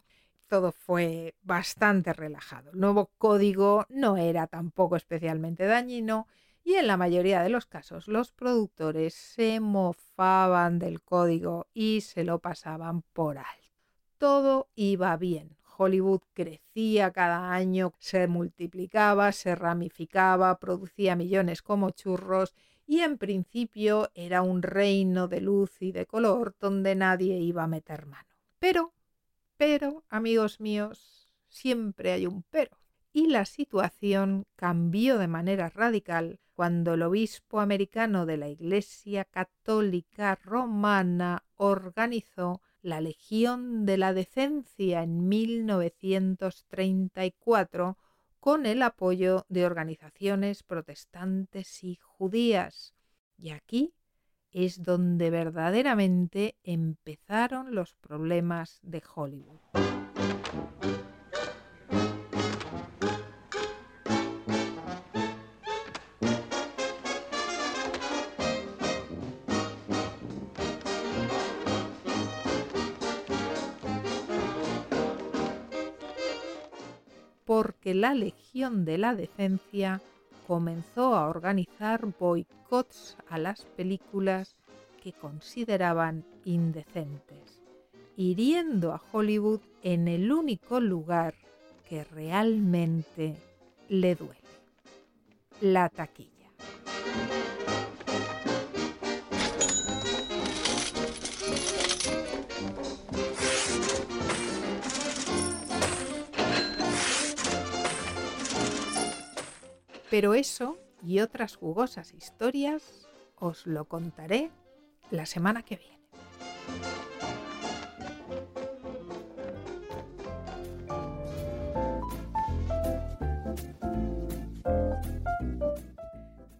todo fue bastante relajado. El nuevo código no era tampoco especialmente dañino y en la mayoría de los casos los productores se mofaban del código y se lo pasaban por alto. Todo iba bien. Hollywood crecía cada año, se multiplicaba, se ramificaba, producía millones como churros y en principio era un reino de luz y de color donde nadie iba a meter mano. Pero, pero, amigos míos, siempre hay un pero. Y la situación cambió de manera radical cuando el obispo americano de la Iglesia Católica Romana organizó la Legión de la Decencia en 1934 con el apoyo de organizaciones protestantes y judías. Y aquí es donde verdaderamente empezaron los problemas de Hollywood. Porque la Legión de la Decencia comenzó a organizar boicots a las películas que consideraban indecentes, hiriendo a Hollywood en el único lugar que realmente le duele, la taquilla. Pero eso y otras jugosas historias os lo contaré la semana que viene.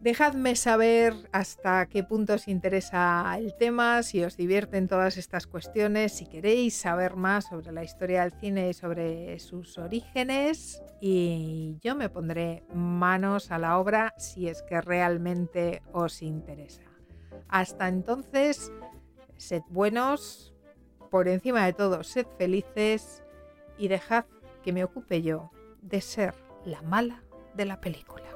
Dejadme saber hasta qué punto os interesa el tema, si os divierten todas estas cuestiones, si queréis saber más sobre la historia del cine y sobre sus orígenes. Y yo me pondré manos a la obra si es que realmente os interesa. Hasta entonces, sed buenos, por encima de todo, sed felices y dejad que me ocupe yo de ser la mala de la película.